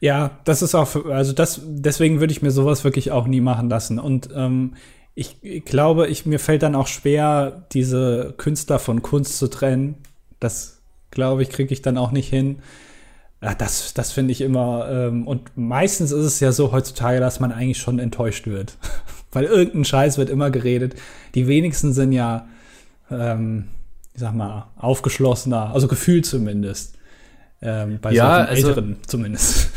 Ja, das ist auch, also das, deswegen würde ich mir sowas wirklich auch nie machen lassen. Und ähm, ich, glaube, ich, mir fällt dann auch schwer, diese Künstler von Kunst zu trennen. Das, glaube ich, kriege ich dann auch nicht hin. Ja, das, das finde ich immer, ähm, und meistens ist es ja so heutzutage, dass man eigentlich schon enttäuscht wird. Weil irgendein Scheiß wird immer geredet. Die wenigsten sind ja, ähm, ich sag mal, aufgeschlossener, also gefühlt zumindest. Ähm, bei Ja, solchen also- Älteren zumindest.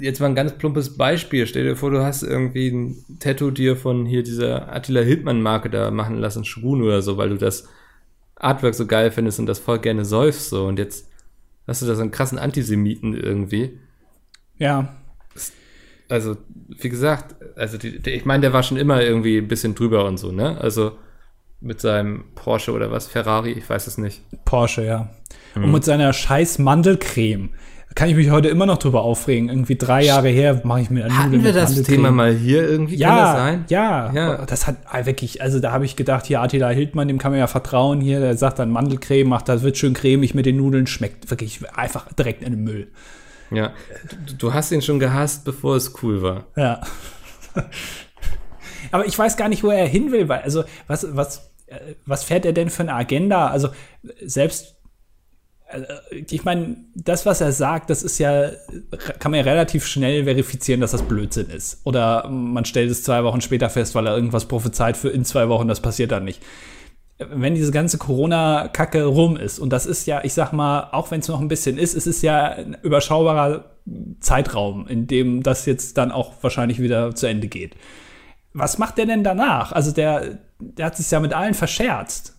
Jetzt mal ein ganz plumpes Beispiel. Stell dir vor, du hast irgendwie ein Tattoo dir von hier dieser Attila Hildmann-Marke da machen lassen, Schrun oder so, weil du das Artwork so geil findest und das voll gerne säufst so. Und jetzt hast du da so einen krassen Antisemiten irgendwie. Ja, Also, wie gesagt, also die, die, ich meine, der war schon immer irgendwie ein bisschen drüber und so, ne? Also mit seinem Porsche oder was, Ferrari, ich weiß es nicht. Porsche, ja. Mhm. Und mit seiner scheiß Mandelcreme. Kann ich mich heute immer noch drüber aufregen. Irgendwie drei Jahre her mache ich mir Nudeln Hatten wir das. Thema mal hier irgendwie? Kann das Ja, sein? ja, Ja. Das hat ah, wirklich, also da habe ich gedacht, hier Attila Hildmann, dem kann man ja vertrauen hier, der sagt dann Mandelcreme, macht das wird schön cremig mit den Nudeln, schmeckt wirklich einfach direkt in den Müll. Ja. Du, du hast ihn schon gehasst, bevor es cool war. Ja. Aber ich weiß gar nicht, wo er hin will, weil, also, was, was, äh, was fährt er denn für eine Agenda? Also, selbst, ich meine, das, was er sagt, das ist ja, kann man ja relativ schnell verifizieren, dass das Blödsinn ist. Oder man stellt es zwei Wochen später fest, weil er irgendwas prophezeit für in zwei Wochen, das passiert dann nicht. Wenn diese ganze Corona-Kacke rum ist, und das ist ja, ich sag mal, auch wenn es noch ein bisschen ist, es ist ja ein überschaubarer Zeitraum, in dem das jetzt dann auch wahrscheinlich wieder zu Ende geht. Was macht der denn danach? Also der, der hat sich ja mit allen verscherzt.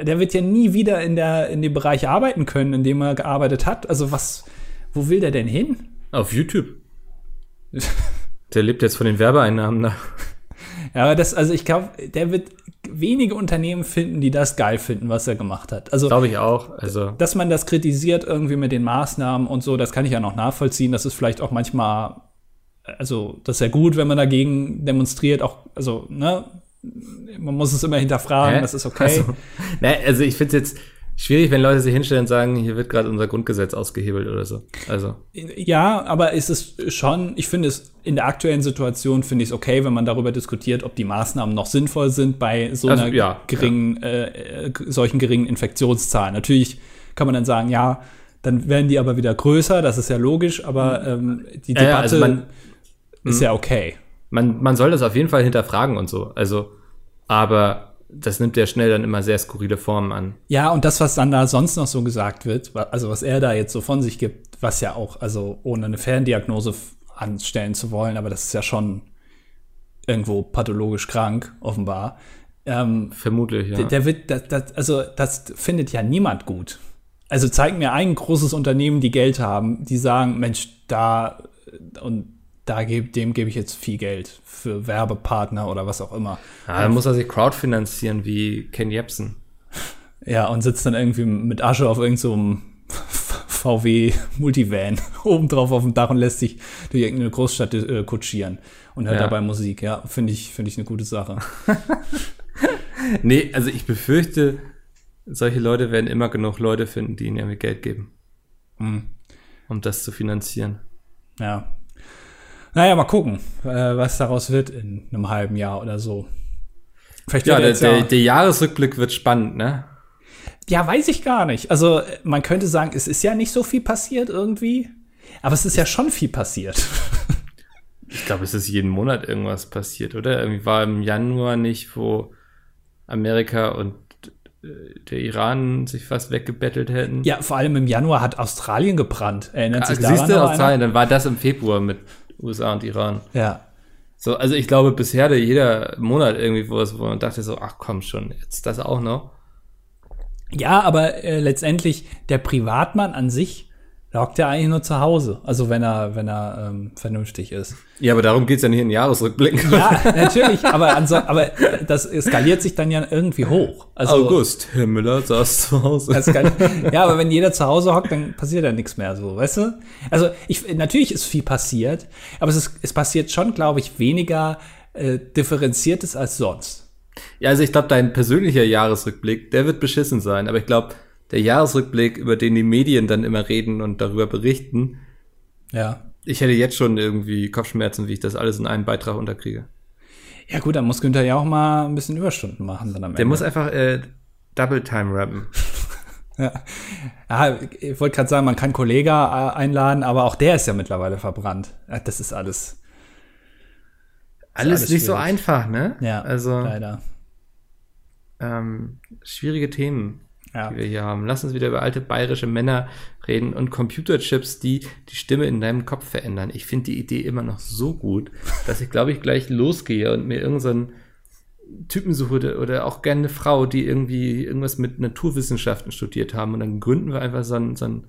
Der wird ja nie wieder in, der, in dem Bereich arbeiten können, in dem er gearbeitet hat. Also was, wo will der denn hin? Auf YouTube. Der lebt jetzt von den Werbeeinnahmen da. Ja, aber das, also ich glaube, der wird wenige Unternehmen finden, die das geil finden, was er gemacht hat. Also Glaube ich auch. Also, dass man das kritisiert irgendwie mit den Maßnahmen und so, das kann ich ja noch nachvollziehen. Das ist vielleicht auch manchmal, also das ist ja gut, wenn man dagegen demonstriert, auch, also, ne, man muss es immer hinterfragen, Hä? das ist okay. Also, ne, also ich finde es jetzt schwierig, wenn Leute sich hinstellen und sagen, hier wird gerade unser Grundgesetz ausgehebelt oder so. Also, Ja, aber es ist schon, ich finde es in der aktuellen Situation finde ich es okay, wenn man darüber diskutiert, ob die Maßnahmen noch sinnvoll sind bei so Also, einer ja, geringen, Äh, äh, solchen geringen Infektionszahlen. Natürlich kann man dann sagen, ja, dann werden die aber wieder größer, das ist ja logisch, aber ähm, die Ja, ja, Debatte also man- ist ja okay. man, man soll das auf jeden Fall hinterfragen und so. Also, aber das nimmt ja schnell dann immer sehr skurrile Formen an. Ja, und das, was dann da sonst noch so gesagt wird, also was er da jetzt so von sich gibt, was ja auch, also ohne eine Ferndiagnose anstellen zu wollen, aber das ist ja schon irgendwo pathologisch krank, offenbar. Ähm, Vermutlich, ja. der, der wird, das, das, also das findet ja niemand gut. Also zeig mir ein großes Unternehmen, die Geld haben, die sagen, Mensch, da und da geb, dem gebe ich jetzt viel Geld für Werbepartner oder was auch immer. ja, dann muss er sich crowdfinanzieren wie Ken Jebsen. Ja, und sitzt dann irgendwie mit Asche auf irgendeinem so VW Multivan obendrauf auf dem Dach und lässt sich durch irgendeine Großstadt äh, kutschieren und hört Ja. dabei Musik. Ja, finde ich, finde ich eine gute Sache. Nee, also ich befürchte, solche Leute werden immer genug Leute finden, die ihnen irgendwie Geld geben, Hm. um das zu finanzieren. Ja. Naja, mal gucken, äh, was daraus wird in einem halben Jahr oder so. Vielleicht Ja, der, der, der Jahresrückblick wird spannend, ne? Ja, weiß ich gar nicht. Also, man könnte sagen, es ist ja nicht so viel passiert irgendwie. Aber es ist ja schon viel passiert. Ich glaube, es ist jeden Monat irgendwas passiert, oder? Irgendwie war im Januar nicht, wo Amerika und äh, der Iran sich fast weggebettelt hätten. ja, vor allem im Januar hat Australien gebrannt. Erinnert Ah, sich daran siehst du, einer? Australien, dann war das im Februar mit USA und Iran. Ja. So, also ich glaube, bisher hatte jeder Monat irgendwie was, wo man dachte so, ach komm schon, jetzt das auch noch. Ja, aber äh, letztendlich, der Privatmann an sich hockt ja eigentlich nur zu Hause. Also, wenn er, wenn er ähm, vernünftig ist. Ja, aber darum geht's ja nicht in den Jahresrückblick. Ja, natürlich, aber, anso aber das skaliert sich dann ja irgendwie hoch. Also, August, Herr Müller saß zu Hause. Ja, aber wenn jeder zu Hause hockt, dann passiert ja nichts mehr so, weißt du? Also ich, natürlich ist viel passiert, aber es, ist, es passiert schon, glaube ich, weniger äh, differenziertes als sonst. Ja, also ich glaube, dein persönlicher Jahresrückblick, der wird beschissen sein. Aber ich glaube, der Jahresrückblick, über den die Medien dann immer reden und darüber berichten, Ja. ich hätte jetzt schon irgendwie Kopfschmerzen, wie ich das alles in einen Beitrag unterkriege. Ja gut, dann muss Günther ja auch mal ein bisschen Überstunden machen dann am Der Ende. muss einfach äh, Double Time rappen. ja. ja, ich wollte gerade sagen, man kann Kollega äh, einladen, aber auch der ist ja mittlerweile verbrannt. Das ist alles. Alles, alles nicht so einfach, ne? Ja, Also leider. ähm, schwierige Themen, Ja. die wir hier haben. Lass uns wieder über alte bayerische Männer reden und Computerchips, die die Stimme in deinem Kopf verändern. Ich finde die Idee immer noch so gut, dass ich glaube ich gleich losgehe und mir irgendeinen Typen suche oder, oder auch gerne eine Frau, die irgendwie irgendwas mit Naturwissenschaften studiert haben und dann gründen wir einfach so ein, so ein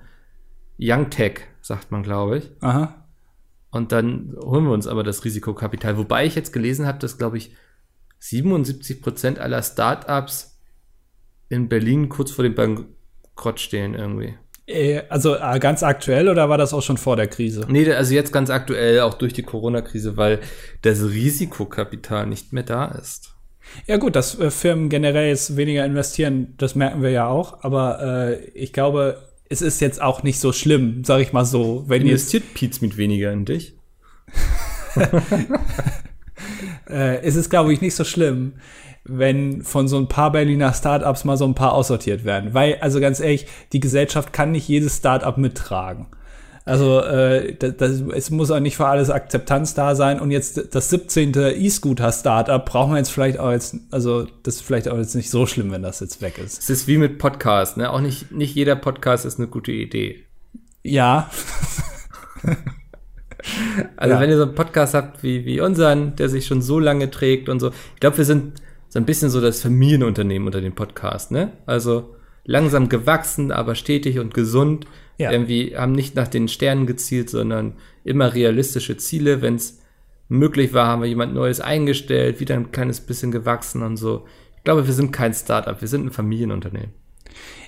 Young Tech, sagt man, glaube ich. Aha. Und dann holen wir uns aber das Risikokapital. Wobei ich jetzt gelesen habe, dass, glaube ich, 77 Prozent aller Startups in Berlin kurz vor dem Bankrott stehen irgendwie. Äh, Also äh, ganz aktuell oder war das auch schon vor der Krise? Nee, also jetzt ganz aktuell, auch durch die Corona-Krise, weil das Risikokapital nicht mehr da ist. Ja gut, dass äh, Firmen generell jetzt weniger investieren, das merken wir ja auch. Aber äh, ich glaube, es ist jetzt auch nicht so schlimm, sag ich mal so. Wenn Investiert Pietz mit weniger in dich? äh, es ist, glaube ich, nicht so schlimm, wenn von so ein paar Berliner Startups mal so ein paar aussortiert werden. Weil, also ganz ehrlich, die Gesellschaft kann nicht jedes Startup mittragen. Also äh, das, das, es muss auch nicht für alles Akzeptanz da sein. Und jetzt das 17. E-Scooter-Startup brauchen wir jetzt vielleicht auch jetzt, also das ist vielleicht auch jetzt nicht so schlimm, wenn das jetzt weg ist. Es ist wie mit Podcast, ne? Auch nicht, nicht jeder Podcast ist eine gute Idee. Ja, Also Ja. wenn ihr so einen Podcast habt wie, wie unseren, der sich schon so lange trägt und so. Ich glaube, wir sind so ein bisschen so das Familienunternehmen unter den Podcasts, ne? Also langsam gewachsen, aber stetig und gesund. Ja. Irgendwie haben nicht nach den Sternen gezielt, sondern immer realistische Ziele. Wenn es möglich war, haben wir jemand Neues eingestellt, wieder ein kleines bisschen gewachsen und so. Ich glaube, wir sind kein Startup, wir sind ein Familienunternehmen.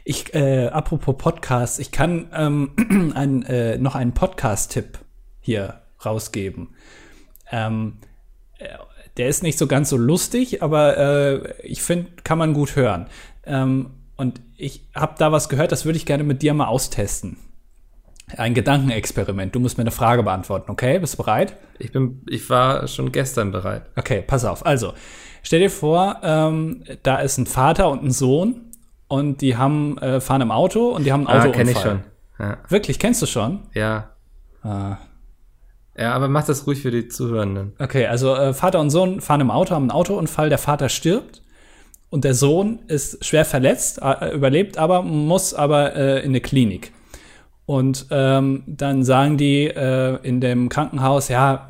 Ich, äh, apropos Podcast, ich kann ähm, ein, äh, noch einen Podcast-Tipp hier rausgeben. Ähm, äh, der ist nicht so ganz so lustig, aber äh, ich finde, kann man gut hören. Ähm, und ich habe da was gehört, das würde ich gerne mit dir mal austesten. Ein Gedankenexperiment. Du musst mir eine Frage beantworten, okay? Bist du bereit? Ich bin, ich war schon gestern bereit. Okay, pass auf. Also, stell dir vor, ähm, da ist ein Vater und ein Sohn und die haben, äh, fahren im Auto und die haben einen Ah, Autounfall. kenne ich schon. Ja. Wirklich, kennst du schon? ja. Ah. Ja, aber mach das ruhig für die Zuhörenden. Okay, also äh, Vater und Sohn fahren im Auto, haben einen Autounfall, der Vater stirbt und der Sohn ist schwer verletzt, äh, überlebt aber, muss aber äh, in eine Klinik. Und ähm, dann sagen die äh, in dem Krankenhaus, ja,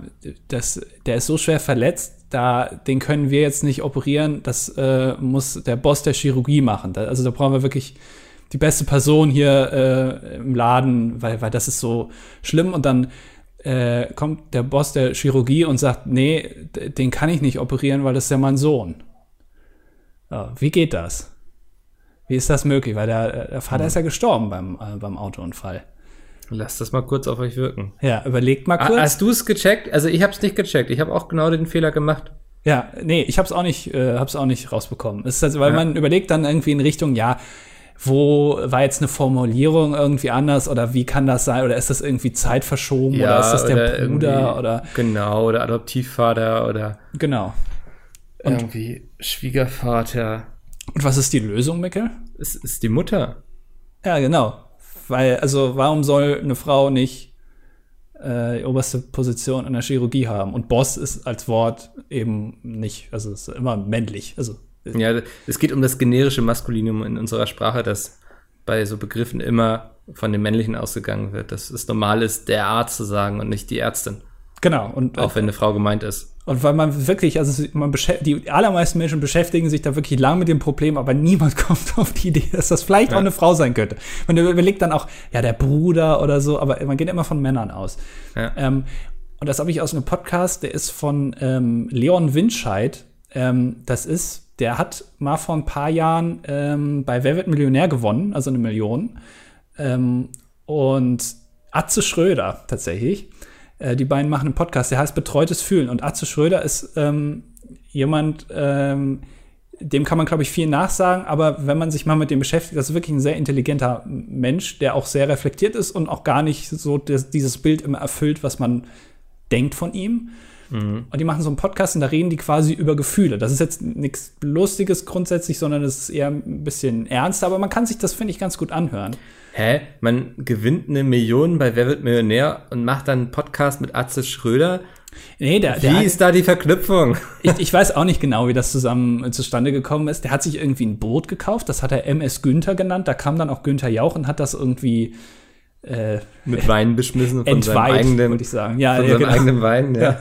das, der ist so schwer verletzt, da, den können wir jetzt nicht operieren, das äh, muss der Boss der Chirurgie machen. Da, also da brauchen wir wirklich die beste Person hier äh, im Laden, weil, weil das ist so schlimm. Und dann äh, kommt der Boss der Chirurgie und sagt, nee, den kann ich nicht operieren, weil das ist ja mein Sohn. Ja, wie geht das? Wie ist das möglich? Weil der, der Vater ist ja gestorben beim, äh, beim Autounfall. Lasst das mal kurz auf euch wirken. Ja, überlegt mal kurz. Hast du es gecheckt? Also ich habe es nicht gecheckt. Ich habe auch genau den Fehler gemacht. Ja, nee, ich hab's auch nicht, äh, hab's auch nicht rausbekommen. Es ist also, weil Ja. man überlegt dann irgendwie in Richtung, ja, wo war jetzt eine Formulierung irgendwie anders oder wie kann das sein? Oder ist das irgendwie zeitverschoben oder ist das der Bruder oder Genau, oder Adoptivvater oder genau. irgendwie Schwiegervater. Und was ist die Lösung, Mickel? Es ist die Mutter. Ja, genau. Weil, also, warum soll eine Frau nicht äh, die oberste Position in der Chirurgie haben? Und Boss ist als Wort eben nicht, also ist immer männlich. Also, Ja, es geht um das generische Maskulinum in unserer Sprache, das bei so Begriffen immer von dem Männlichen ausgegangen wird. Dass es normal ist, der Arzt zu sagen und nicht die Ärztin. genau. Und, Auch wenn eine Frau gemeint ist. und weil man wirklich, also man die allermeisten Menschen beschäftigen sich da wirklich lang mit dem Problem, aber niemand kommt auf die Idee, dass das vielleicht auch eine Frau sein könnte. Man überlegt dann auch, ja, der Bruder oder so, aber man geht immer von Männern aus. Ja. Ähm, und das habe ich aus einem Podcast, der ist von ähm, Leon Winscheid. Ähm, das ist, der hat mal vor ein paar Jahren ähm, bei Wer wird Millionär gewonnen, also eine Million. Ähm, und Atze Schröder tatsächlich. Äh, die beiden machen einen Podcast, der heißt Betreutes Fühlen. Und Atze Schröder ist ähm, jemand, ähm, dem kann man, glaube ich, viel nachsagen, aber wenn man sich mal mit dem beschäftigt, das ist wirklich ein sehr intelligenter Mensch, der auch sehr reflektiert ist und auch gar nicht so das, dieses Bild immer erfüllt, was man denkt von ihm. Und die machen so einen Podcast und da reden die quasi über Gefühle. Das ist jetzt nichts Lustiges grundsätzlich, sondern es ist eher ein bisschen ernster, aber man kann sich das, finde ich, ganz gut anhören. Hä? Man gewinnt eine Million bei Wer wird Millionär und macht dann einen Podcast mit Atze Schröder? Nee, der, Wie der hat, ist da die Verknüpfung? ich, ich weiß auch nicht genau, wie das zusammen äh, zustande gekommen ist. Der hat sich irgendwie ein Boot gekauft, das hat er MS Günther genannt. Da kam dann auch Günther Jauch und hat das irgendwie äh, Mit Wein beschmissen von seinem entweiht, eigenen, würde ich sagen. Ja, von ja, seinem genau. eigenen Wein. Ja. Ja.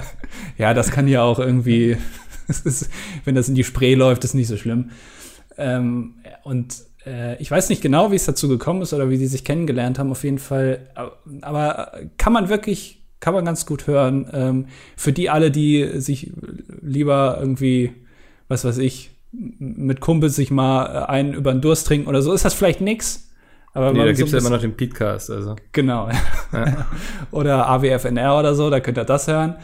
ja, das kann ja auch irgendwie, ist, wenn das in die Spree läuft, ist nicht so schlimm. Ähm, und äh, ich weiß nicht genau, wie es dazu gekommen ist oder wie die sich kennengelernt haben, auf jeden Fall. Aber kann man wirklich, kann man ganz gut hören. Ähm, für die alle, die sich lieber irgendwie, was weiß ich, mit Kumpels sich mal äh, einen über den Durst trinken oder so, ist das vielleicht nix. Aber Nee, da so gibt's ja immer noch den Podcast. Also. Genau. oder AWFNR oder so, da könnt ihr das hören.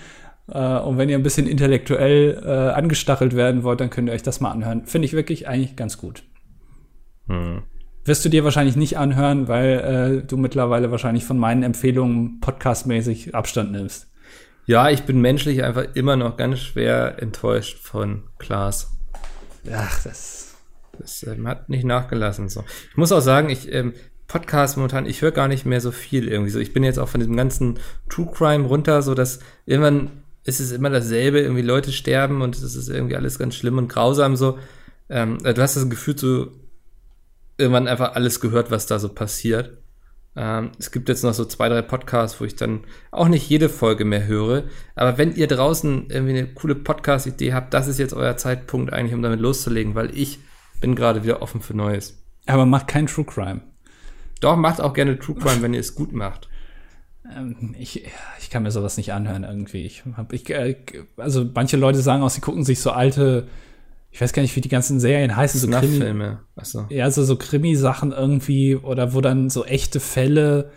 Äh, und wenn ihr ein bisschen intellektuell äh, angestachelt werden wollt, dann könnt ihr euch das mal anhören. Finde ich wirklich eigentlich ganz gut. Hm. Wirst du dir wahrscheinlich nicht anhören, weil äh, du mittlerweile wahrscheinlich von meinen Empfehlungen podcastmäßig Abstand nimmst. Ja, ich bin menschlich einfach immer noch ganz schwer enttäuscht von Klaas. Ach, das. Das ähm, hat nicht nachgelassen. So. Ich muss auch sagen, ich ähm, Podcast momentan, ich höre gar nicht mehr so viel irgendwie. So, ich bin jetzt auch von diesem ganzen True Crime runter, so dass irgendwann ist es immer dasselbe, irgendwie Leute sterben und es ist irgendwie alles ganz schlimm und grausam so. Ähm, du hast das Gefühl, so irgendwann einfach alles gehört, was da so passiert. Ähm, es gibt jetzt noch so zwei, drei Podcasts, wo ich dann auch nicht jede Folge mehr höre. Aber wenn ihr draußen irgendwie eine coole Podcast-Idee habt, das ist jetzt euer Zeitpunkt eigentlich, um damit loszulegen, weil ich bin gerade wieder offen für Neues. Aber macht kein True Crime. Doch, macht auch gerne True Crime, wenn ihr es gut macht. Ähm, ich, ich kann mir sowas nicht anhören irgendwie. Ich hab, ich, äh, also manche Leute sagen auch, sie gucken sich so alte, ich weiß gar nicht, wie die ganzen Serien heißen, so Krimi, Snuff-Filme. Achso. ja, so, so Krimi-Sachen irgendwie oder wo dann so echte Fälle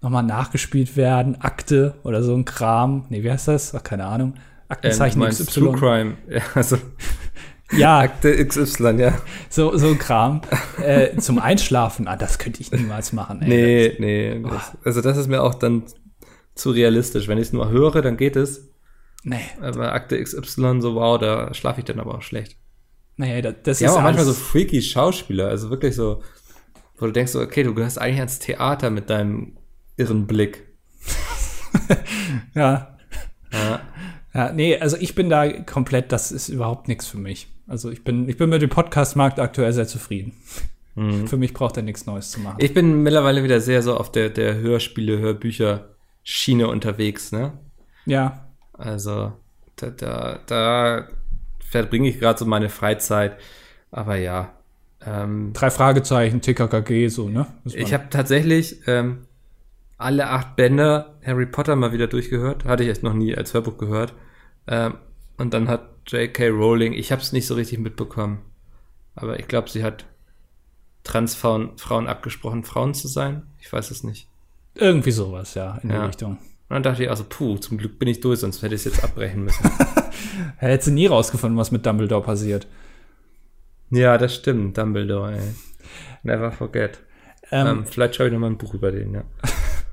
nochmal nachgespielt werden, Akte oder so ein Kram. Nee, wie heißt das? Ach, keine Ahnung. Ähm, Aktenzeichen du meinst True XY. Crime. Ja, also Ja, Akte XY, ja. so, so ein Kram. äh, zum Einschlafen, ah, das könnte ich niemals machen. Ey. Nee, nee. Das, also das ist mir auch dann zu realistisch. Wenn ich es nur höre, dann geht es. Nee, Aber Akte XY, so wow, da schlafe ich dann aber auch schlecht. nee, das, das Die ist auch manchmal so freaky Schauspieler, also wirklich so, wo du denkst so, okay, du gehörst eigentlich ans Theater mit deinem irren Blick. Ja, Ja. Ja, nee, also ich bin da komplett, das ist überhaupt nichts für mich. Also ich bin, ich bin mit dem Podcast-Markt aktuell sehr zufrieden. Für mich braucht er nichts Neues zu machen. Ich bin mittlerweile wieder sehr so auf der, der Hörspiele, Hörbücher-Schiene unterwegs, ne? ja, Also, da, da, da verbringe ich gerade so meine Freizeit. Aber ja, ähm, drei Fragezeichen, TKKG, so, ne? Ich habe tatsächlich ähm, alle acht Bände Harry Potter mal wieder durchgehört. Hatte ich echt noch nie als Hörbuch gehört. Ähm, und dann hat J.K. Rowling, ich habe es nicht so richtig mitbekommen, aber ich glaube, sie hat Transfrauen Frauen abgesprochen, Frauen zu sein. Ich weiß es nicht. irgendwie sowas, ja, in die Ja. Richtung. Und dann dachte ich also, puh, zum Glück bin ich durch, sonst hätte ich es jetzt abbrechen müssen. Er hätte nie rausgefunden, was mit Dumbledore passiert. ja, das stimmt, Dumbledore, ey. Never forget. Ähm, Ähm, vielleicht schreibe ich noch mal ein Buch über den, ja.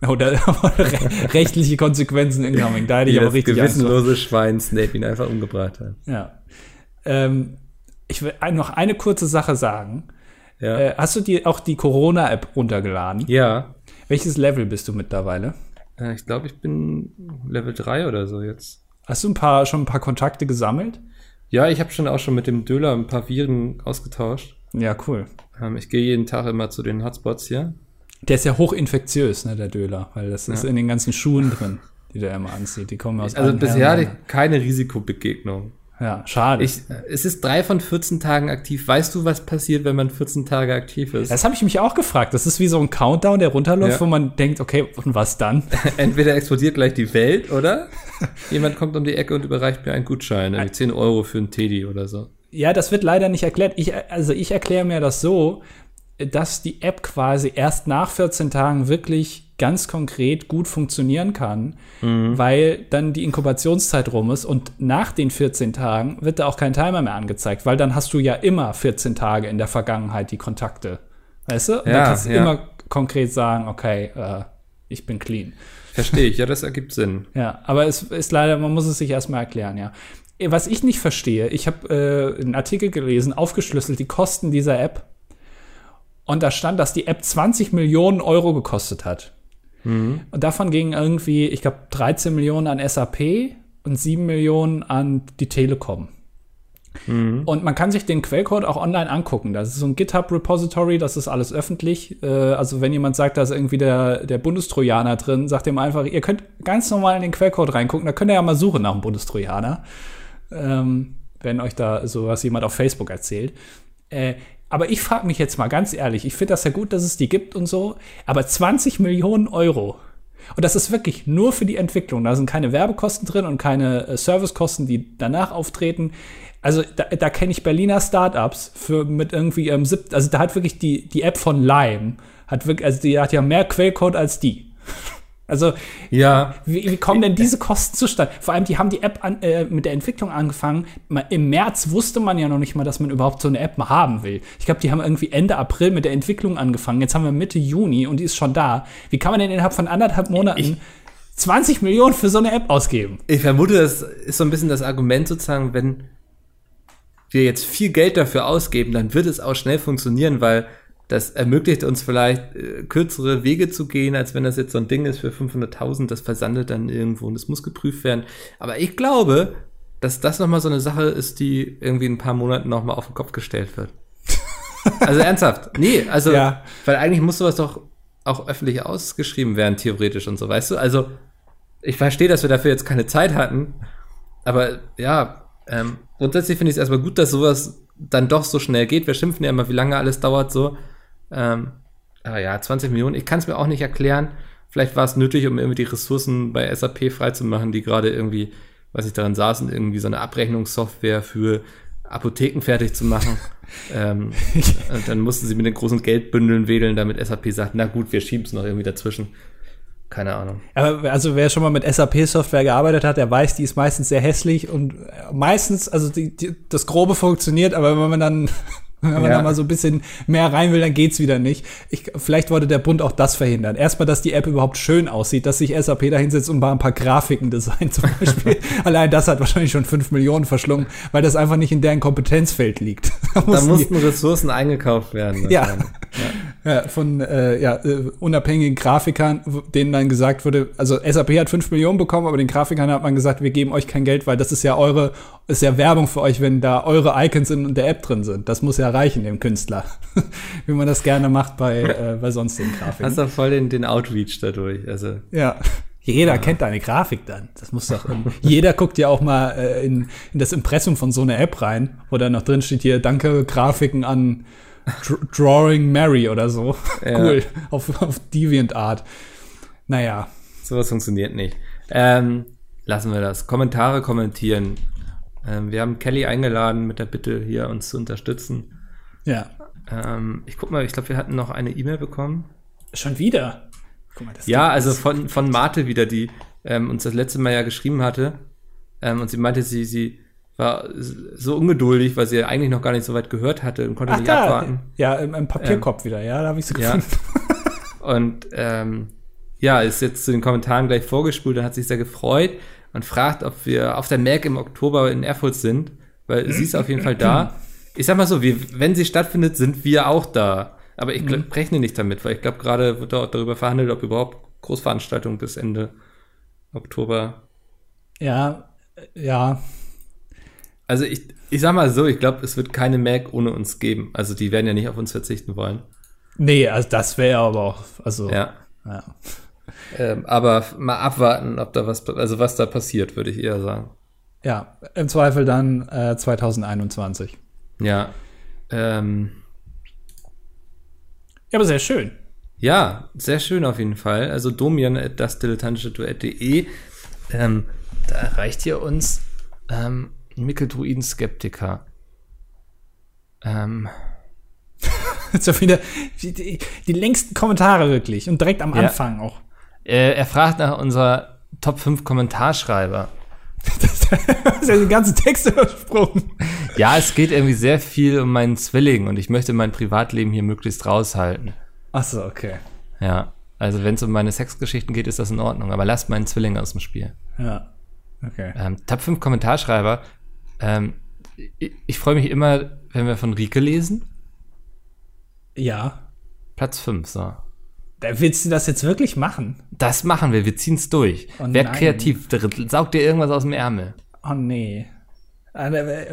Oder re rechtliche Konsequenzen incoming. Da hätte ich aber das richtig Angst vor. gewissenlose Schwein Snape ihn einfach umgebracht hat. Ja. Ähm, ich will noch eine kurze Sache sagen. Ja. Äh, hast du dir auch die Corona-App runtergeladen? ja. Welches Level bist du mittlerweile? Äh, Ich glaube, ich bin Level 3 oder so jetzt. Hast du ein paar, schon ein paar Kontakte gesammelt? Ja, ich habe schon auch schon mit dem Döler ein paar Viren ausgetauscht. Ja, cool. Ähm, ich gehe jeden Tag immer zu den Hotspots hier. Der ist ja hochinfektiös, ne, der Döler, weil das ist Ja. in den ganzen Schuhen drin, die der immer anzieht. Die kommen aus Also bisher hatte ich keine Risikobegegnung. Ja, schade. Ich, es ist drei von 14 Tagen aktiv. Weißt du, was passiert, wenn man 14 Tage aktiv ist? das habe ich mich auch gefragt. Das ist wie so ein Countdown, der runterläuft, Ja. wo man denkt, okay, und was dann? Entweder explodiert gleich die Welt, oder jemand kommt um die Ecke und überreicht mir einen Gutschein, irgendwie 10 Euro für einen Teddy oder so. Ja, das wird leider nicht erklärt. Ich, also ich erkläre mir das so, dass die App quasi erst nach 14 Tagen wirklich ganz konkret gut funktionieren kann, weil dann die Inkubationszeit rum ist und nach den 14 Tagen wird da auch kein Timer mehr angezeigt, weil dann hast du ja immer 14 Tage in der Vergangenheit die Kontakte. Weißt du? Und dann Ja, kannst du ja. immer konkret sagen, okay, äh, ich bin clean. Verstehe ich, ja, das ergibt Sinn. Ja, aber es ist leider, man muss es sich erstmal erklären, ja. Was ich nicht verstehe, ich habe äh, einen Artikel gelesen, aufgeschlüsselt, die Kosten dieser App. Und da stand, dass die App 20 Millionen Euro gekostet hat. Und davon gingen irgendwie, ich glaube, 13 Millionen an SAP und 7 Millionen an die Telekom. Und man kann sich den Quellcode auch online angucken. Das ist so ein GitHub-Repository, das ist alles öffentlich. Äh, also wenn jemand sagt, da ist irgendwie der, der Bundestrojaner drin, sagt ihm einfach, ihr könnt ganz normal in den Quellcode reingucken, da könnt ihr ja mal suchen nach dem Bundestrojaner. Ähm, wenn euch da sowas jemand auf Facebook erzählt. Äh, aber ich frage mich jetzt mal ganz ehrlich, ich finde das ja gut, dass es die gibt und so, aber 20 Millionen Euro. Und das ist wirklich nur für die Entwicklung. Da sind keine Werbekosten drin und keine äh, Servicekosten, die danach auftreten. Also da, da kenne ich Berliner Startups für mit irgendwie ihrem siebten, also da hat wirklich die, die App von Lime, hat wirklich, also die hat ja mehr Quellcode als die. Also Ja, wie, wie kommen denn diese Kosten zustande? Vor allem, die haben die App an, äh, mit der Entwicklung angefangen. Im März wusste man ja noch nicht mal, dass man überhaupt so eine App mal haben will. Ich glaube, die haben irgendwie Ende April mit der Entwicklung angefangen. Jetzt haben wir Mitte Juni und die ist schon da. Wie kann man denn innerhalb von anderthalb Monaten 20 Millionen für so eine App ausgeben? ich vermute, das ist so ein bisschen das Argument sozusagen, wenn wir jetzt viel Geld dafür ausgeben, dann wird es auch schnell funktionieren, weil das ermöglicht uns vielleicht äh, kürzere Wege zu gehen, als wenn das jetzt so ein Ding ist für 500.000, das versandet dann irgendwo und es muss geprüft werden. Aber ich glaube, dass das nochmal so eine Sache ist, die irgendwie in ein paar Monaten nochmal auf den Kopf gestellt wird. Also ernsthaft. Nee, also, Ja. weil eigentlich muss sowas doch auch öffentlich ausgeschrieben werden, theoretisch und so, weißt du? Also, ich verstehe, dass wir dafür jetzt keine Zeit hatten, aber ja, ähm, grundsätzlich finde ich es erstmal gut, dass sowas dann doch so schnell geht. Wir schimpfen ja immer, wie lange alles dauert so. Ähm, aber ja, 20 Millionen, ich kann es mir auch nicht erklären. Vielleicht war es nötig, um irgendwie die Ressourcen bei SAP freizumachen, die gerade irgendwie, was ich daran saßen, irgendwie so eine Abrechnungssoftware für Apotheken fertig zu machen. ähm, und dann mussten sie mit den großen Geldbündeln wedeln, damit SAP sagt, na gut, wir schieben es noch irgendwie dazwischen. Keine Ahnung. Aber also wer schon mal mit SAP-Software gearbeitet hat, der weiß, die ist meistens sehr hässlich und meistens, also die, die, das Grobe funktioniert, aber wenn man dann wenn man Ja. da mal so ein bisschen mehr rein will, dann geht's wieder nicht. Ich, vielleicht wollte der Bund auch das verhindern. Erstmal, dass die App überhaupt schön aussieht, dass sich SAP da hinsetzt und mal ein paar Grafiken designt zum Beispiel. Allein das hat wahrscheinlich schon fünf Millionen verschlungen, weil das einfach nicht in deren Kompetenzfeld liegt. Da Da mussten die- Ressourcen eingekauft werden. Ja. Wahrscheinlich. ja, von äh, ja, äh, unabhängigen Grafikern, denen dann gesagt wurde, also SAP hat 5 Millionen bekommen, aber den Grafikern hat man gesagt, wir geben euch kein Geld, weil das ist ja eure, ist ja Werbung für euch, wenn da eure Icons in der App drin sind. Das muss ja reichen dem Künstler. Wie man das gerne macht bei, äh, bei sonstigen Grafiken. Hast doch voll den, den Outreach dadurch. Also, Ja. Jeder kennt deine Grafik dann. Das muss doch. jeder guckt ja auch mal äh, in, in das Impressum von so einer App rein, wo dann noch drin steht hier, danke Grafiken an Drawing Mary oder so. Ja. Cool. Auf, auf DeviantArt. Naja. sowas funktioniert nicht. Ähm, lassen wir das. Kommentare kommentieren. Ähm, wir haben Kelly eingeladen mit der Bitte, hier uns zu unterstützen. Ja. Ähm, ich guck mal, ich glaube, wir hatten noch eine E-Mail bekommen. Schon wieder. Guck mal, das Ja, also von, von Marte wieder, die ähm, uns das letzte Mal ja geschrieben hatte. Ähm, und sie meinte, sie, sie war so ungeduldig, weil sie ja eigentlich noch gar nicht so weit gehört hatte und konnte Ach nicht da, abwarten. ja, im, im Papierkorb wieder, ja, da habe ich sie Ja. gefunden. Und ähm, ja, ist jetzt zu den Kommentaren gleich vorgespult und hat sich sehr gefreut und fragt, ob wir auf der Merck im Oktober in Erfurt sind, weil sie ist auf jeden Fall da. Ich sag mal so, wir, wenn sie stattfindet, sind wir auch da. Aber ich glaub, rechne nicht damit, weil ich glaube, gerade wird dort darüber verhandelt, ob überhaupt Großveranstaltungen bis Ende Oktober. Ja, äh, ja, Also ich, ich sag mal so, ich glaube, es wird keine Merck ohne uns geben. Also die werden ja nicht auf uns verzichten wollen. nee, also das wäre aber auch, also, Ja. ja. Ähm, aber mal abwarten, ob da was, also was da passiert, würde ich eher sagen. Ja, im Zweifel dann äh, 2021. Ja. Ähm, Ja, aber sehr schön. ja, sehr schön auf jeden Fall. Also Domian, das dilettantische Duett.de. Ähm, da erreicht ihr uns ähm, Mikkel-Druiden-Skeptiker. Ähm, so wieder die, die, die längsten Kommentare wirklich und direkt am Ja. Anfang auch. äh, er fragt nach unserer Top 5 Kommentarschreiber. Das ist ja den ganzen Text übersprungen. Ja, es geht irgendwie sehr viel um meinen Zwilling und ich möchte mein Privatleben hier möglichst raushalten. Achso, okay. Ja, also wenn es um meine Sexgeschichten geht, ist das in Ordnung, aber lasst meinen Zwilling aus dem Spiel. Ja. Okay. Ähm, Top 5 Kommentarschreiber. Ähm, ich ich freue mich immer, wenn wir von Rike lesen. Ja. Platz 5, so. Da willst du das jetzt wirklich machen? Das machen wir, wir ziehen's durch. Oh Werd nein. kreativ, saug dir irgendwas aus dem Ärmel. Oh nee.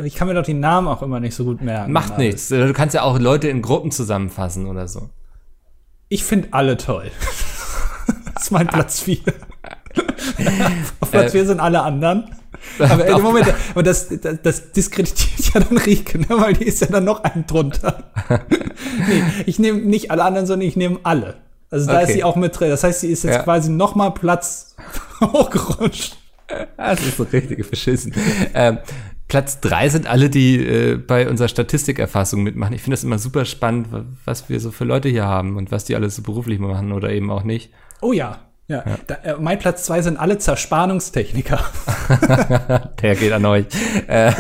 Ich kann mir doch die Namen auch immer nicht so gut merken. Macht nichts. Du kannst ja auch Leute in Gruppen zusammenfassen oder so. Ich finde alle toll. das ist mein Platz 4. Auf Platz 4 sind alle anderen. Aber äh, Auf- Moment, aber das, das, das diskreditiert ja dann Rieke, ne? weil die ist ja dann noch einen drunter. nee, ich nehme nicht alle anderen, sondern ich nehme alle. Also da Okay. ist sie auch mit drin. Das heißt, sie ist jetzt Ja. quasi noch mal Platz hochgerutscht. Das ist so richtig verschissen. ähm, Platz 3 sind alle, die äh, bei unserer Statistikerfassung mitmachen. Ich finde das immer super spannend, wa- was wir so für Leute hier haben und was die alles so beruflich machen oder eben auch nicht. Oh ja. Ja, Da, äh, mein Platz 2 sind alle Zerspannungstechniker. Der geht an euch. Äh,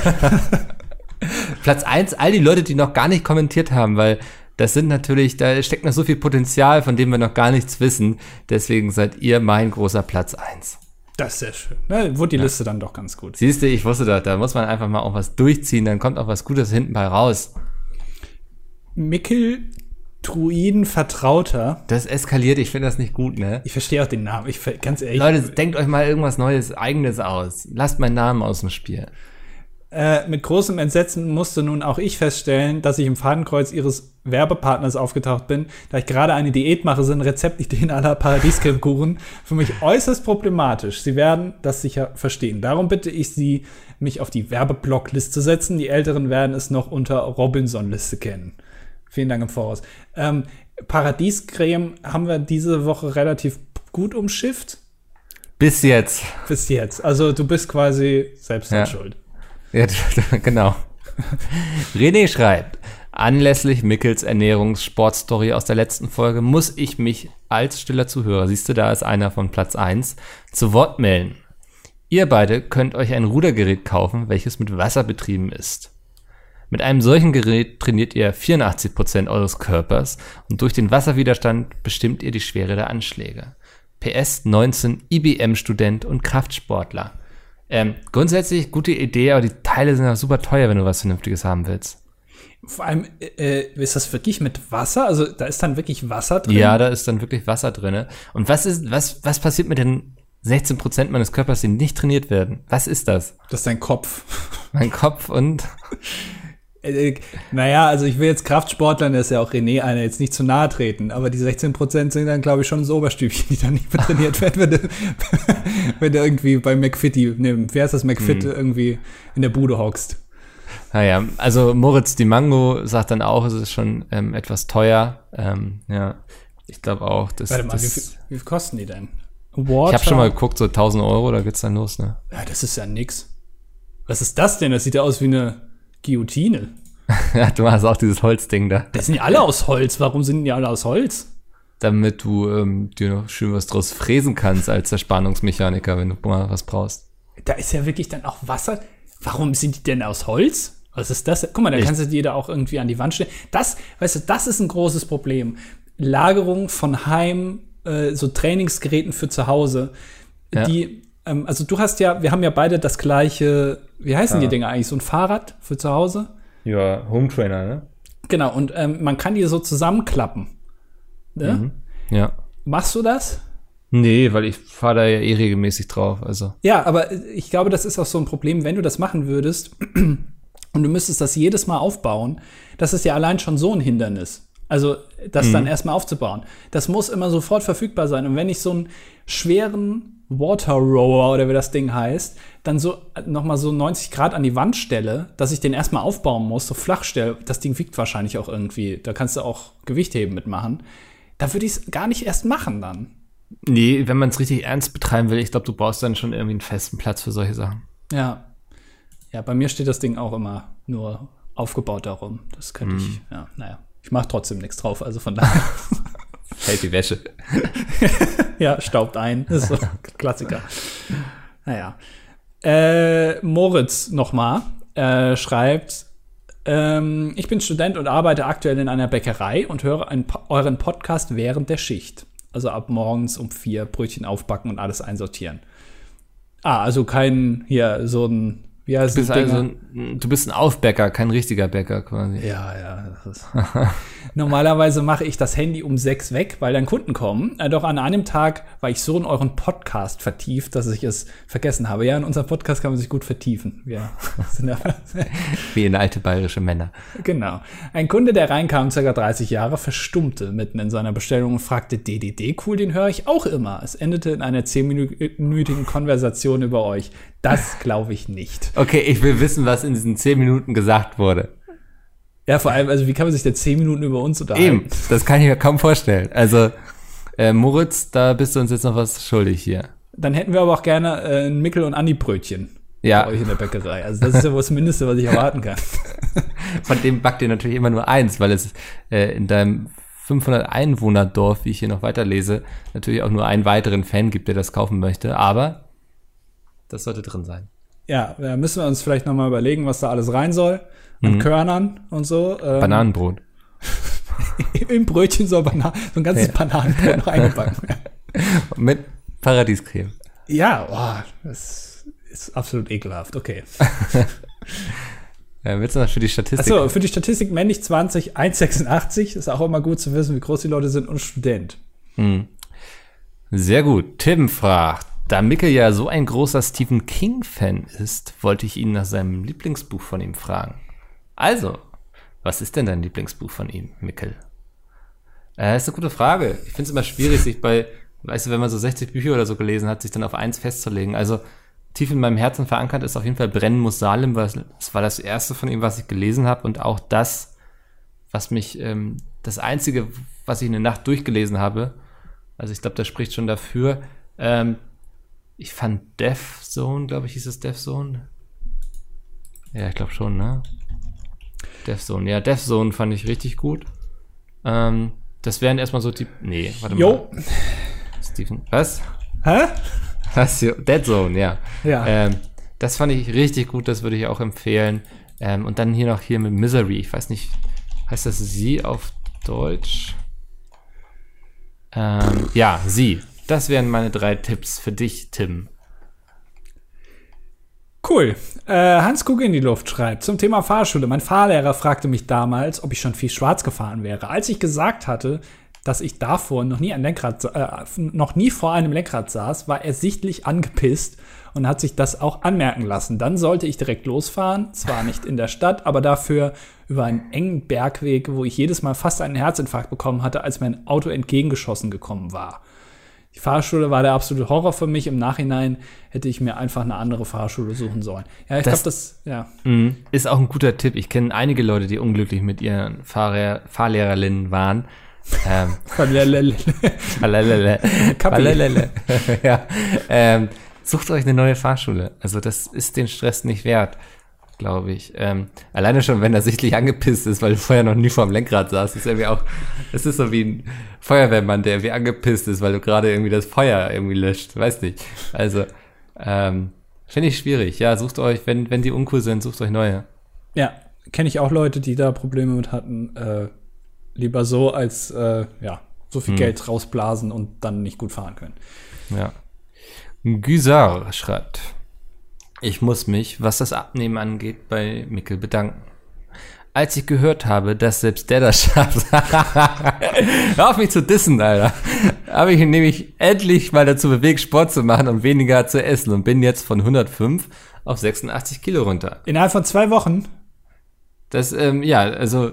Platz eins, all die Leute, die noch gar nicht kommentiert haben, weil das sind natürlich, da steckt noch so viel Potenzial, von dem wir noch gar nichts wissen. Deswegen seid ihr mein großer Platz eins. Das ist sehr schön. Ne, wurde die Liste dann doch ganz gut. Siehst du, ich wusste doch, da muss man einfach mal auch was durchziehen, dann kommt auch was Gutes hinten bei raus. Mikkel Druiden Vertrauter. Das eskaliert, ich finde das nicht gut, ne? Ich verstehe auch den Namen. Ich ganz ehrlich. Leute, denkt euch mal irgendwas Neues, eigenes aus. Lasst meinen Namen aus dem Spiel. Äh, mit großem Entsetzen musste nun auch ich feststellen, dass ich im Fadenkreuz ihres Werbepartners aufgetaucht bin, da ich gerade eine Diät mache, sind Rezeptideen aller Paradiescremekuchen für mich äußerst problematisch. Sie werden das sicher verstehen. Darum bitte ich Sie, mich auf die Werbeblockliste zu setzen. Die Älteren werden es noch unter Robinson-Liste kennen. Vielen Dank im Voraus. Ähm, Paradiescreme haben wir diese Woche relativ gut umschifft. Bis jetzt. Bis jetzt. Also du bist quasi selbst Ja. schuld. Ja, genau. René schreibt, anlässlich Mickels Ernährungssportstory aus der letzten Folge muss ich mich als stiller Zuhörer, siehst du, da ist einer von Platz 1, zu Wort melden. Ihr beide könnt euch ein Rudergerät kaufen, welches mit Wasser betrieben ist. Mit einem solchen Gerät trainiert ihr 84% eures Körpers und durch den Wasserwiderstand bestimmt ihr die Schwere der Anschläge. PS 19 IBM-Student und Kraftsportler. Ähm, grundsätzlich gute Idee, aber die Teile sind auch super teuer, wenn du was Vernünftiges haben willst. Vor allem, äh, ist das wirklich mit Wasser? Also da ist dann wirklich Wasser drin? Ja, da ist dann wirklich Wasser drinne. Und was ist, was, was passiert mit den 16% meines Körpers, die nicht trainiert werden? Was ist das? Das ist dein Kopf. Mein Kopf und Äh, naja, also ich will jetzt Kraftsportlern, der ist ja auch René einer, jetzt nicht zu nahe treten, aber die 16% sind dann, glaube ich, schon das Oberstübchen, die dann nicht mehr trainiert werden, wenn du, wenn du irgendwie bei McFitty, ne, wer ist das McFit, irgendwie in der Bude hockst. Naja, also Moritz Di Mango sagt dann auch, es ist schon ähm, etwas teuer. Ähm, ja, ich glaube auch, dass Warte mal, wie das, viel, wie viel kosten die denn? ich Water? habe schon mal geguckt, so 1000 Euro, da geht's dann los, ne? Ja, das ist ja nix. Was ist das denn? Das sieht ja aus wie eine Guillotine. ja, du hast auch dieses Holzding da, Das sind ja alle aus Holz. Warum sind die alle aus Holz? damit du ähm, dir noch schön was draus fräsen kannst als Zerspannungsmechaniker, wenn du mal was brauchst. Da ist ja wirklich dann auch Wasser. warum sind die denn aus Holz? Was ist das? Guck mal, da kannst du die da auch irgendwie an die Wand stellen. Das, weißt du, das ist ein großes Problem. Lagerung von Heim, äh, so Trainingsgeräten für zu Hause. Ja. Die, ähm, also du hast ja, wir haben ja beide das gleiche, wie heißen die Ja. Dinger eigentlich? So ein Fahrrad für zu Hause? Ja, Home Trainer, ne? Genau, und ähm, man kann die so zusammenklappen. Ne? Mhm. Ja. Machst du das? Nee, weil ich fahre da ja eh regelmäßig drauf. Also. Ja, aber äh, ich glaube, das ist auch so ein Problem, wenn du das machen würdest und du müsstest das jedes Mal aufbauen, das ist ja allein schon so ein Hindernis. Also, das dann erstmal aufzubauen. Das muss immer sofort verfügbar sein. Und wenn ich so einen schweren Water Rower oder wie das Ding heißt, dann so nochmal so 90 Grad an die Wand stelle, dass ich den erstmal aufbauen muss, so flach stelle, das Ding wiegt wahrscheinlich auch irgendwie, da kannst du auch Gewichtheben mitmachen. Da würde ich es gar nicht erst machen dann. Nee, wenn man es richtig ernst betreiben will, ich glaube, du brauchst dann schon irgendwie einen festen Platz für solche Sachen. Ja. Ja, bei mir steht das Ding auch immer nur aufgebaut darum. Das könnte ich, ja, naja. Ich mache trotzdem nichts drauf, also von daher. Fällt die Wäsche. ja, staubt ein. Das ist so Klassiker. Naja. Äh, Moritz nochmal äh, schreibt, ähm, ich bin Student und arbeite aktuell in einer Bäckerei und höre Po- euren Podcast während der Schicht. Also ab morgens um vier Brötchen aufbacken und alles einsortieren. Ah, also kein, hier, so ein, wie heißt Du bist, also, ein- du bist ein Aufbäcker, kein richtiger Bäcker quasi. Ja, ja. Normalerweise mache ich das Handy um sechs weg, weil dann Kunden kommen. Äh, doch an einem Tag war ich so in euren Podcast vertieft, dass ich es vergessen habe. Ja, in unserem Podcast kann man sich gut vertiefen. Ja, Wie in alte bayerische Männer. genau. Ein Kunde, der reinkam, ca. 30 Jahre, verstummte mitten in seiner Bestellung und fragte, DDD, cool, den höre ich auch immer. Es endete in einer zehnminütigen Konversation über euch. Das glaube ich nicht. Okay, ich will wissen, was in diesen zehn Minuten gesagt wurde. Ja, vor allem, also wie kann man sich denn zehn Minuten über uns unterhalten? Eben, das kann ich mir kaum vorstellen. Also, äh, Moritz, da bist du uns jetzt noch was schuldig hier. Dann hätten wir aber auch gerne äh, ein Mickel- und Andi-Brötchen. Ja. Bei euch in der Bäckerei. Also das ist ja wohl das Mindeste, was ich erwarten kann. Von dem backt ihr natürlich immer nur eins, weil es äh, in deinem 500 Einwohner-Dorf, wie ich hier noch weiterlese, natürlich auch nur einen weiteren Fan gibt, der das kaufen möchte. Aber das sollte drin sein. Ja, da müssen wir uns vielleicht noch mal überlegen, was da alles rein soll. An Körnern und so. Ähm, Bananenbrot. Im Brötchen soll Bana so ein ganzes Bananenbrot noch eingebacken werden. Mit Paradiescreme. Ja, boah, das ist absolut ekelhaft. Okay. Äh, willst du noch für die Statistik? Achso, für die Statistik männlich 20, 1,86. Ist auch immer gut zu wissen, wie groß die Leute sind und Student. Sehr gut. Tim fragt, da Mickel ja so ein großer Stephen King-Fan ist, wollte ich ihn nach seinem Lieblingsbuch von ihm fragen. Also, was ist denn dein Lieblingsbuch von ihm, Mickel? Äh, ist eine gute Frage. Ich finde es immer schwierig, sich bei, weißt du, wenn man so 60 Bücher oder so gelesen hat, sich dann auf eins festzulegen. Also, tief in meinem Herzen verankert ist auf jeden Fall Brennen muss Salem, weil das war das erste von ihm, was ich gelesen habe und auch das, was mich, ähm, das einzige, was ich in der Nacht durchgelesen habe. Also ich glaube, das spricht schon dafür. Ähm, ich fand Death Zone, glaube ich, hieß es Death Zone. Ja, ich glaube schon, ne? Death Zone. Ja, Death Zone fand ich richtig gut. Ähm, das wären erstmal so die. Nee, warte Jo. mal. Stephen. Was? Hä? Was? Dead Zone, ja. Ja. Ähm, das fand ich richtig gut, das würde ich auch empfehlen. Ähm, und dann hier noch hier mit Misery. Ich weiß nicht, heißt das sie auf Deutsch? Ähm, ja, sie. Das wären meine drei Tipps für dich, Tim. Cool. Äh, Hans Kug in die Luft schreibt zum Thema Fahrschule. Mein Fahrlehrer fragte mich damals, ob ich schon viel schwarz gefahren wäre. Als ich gesagt hatte, dass ich davor noch nie ein Lenkrad, äh, noch nie vor einem Lenkrad saß, war er sichtlich angepisst und hat sich das auch anmerken lassen. Dann sollte ich direkt losfahren, zwar nicht in der Stadt, aber dafür über einen engen Bergweg, wo ich jedes Mal fast einen Herzinfarkt bekommen hatte, als mein Auto entgegengeschossen gekommen war. Die Fahrschule war der absolute Horror für mich. Im Nachhinein hätte ich mir einfach eine andere Fahrschule suchen sollen. Ja, ich glaube, das, ja. Mhm. Ist auch ein guter Tipp. Ich kenne einige Leute, die unglücklich mit ihren Fahrlehrer, Fahrlehrerinnen waren. Ähm, ja. Ähm, sucht euch eine neue Fahrschule. Also das ist den Stress nicht wert, glaube ich. Ähm, alleine schon, wenn er sichtlich angepisst ist, weil du vorher noch nie vor dem Lenkrad saß, ist irgendwie auch, es ist so wie ein Feuerwehrmann, der irgendwie angepisst ist, weil du gerade irgendwie das Feuer irgendwie löscht. Weiß nicht. Also, ähm, Finde ich schwierig. Ja, sucht euch, wenn, wenn die uncool sind, sucht euch neue. Ja, kenne ich auch Leute, die da Probleme mit hatten. Äh, lieber so, als äh, ja, so viel Hm. Geld rausblasen und dann nicht gut fahren können. Ja. Güsar schreibt, ich muss mich, was das Abnehmen angeht, bei Mickel bedanken. Als ich gehört habe, dass selbst der das schafft, hör auf mich zu dissen, Alter, habe ich ihn nämlich endlich mal dazu bewegt, Sport zu machen und weniger zu essen und bin jetzt von 105 auf 86 Kilo runter. Innerhalb von zwei Wochen. Das, ähm, ja, also,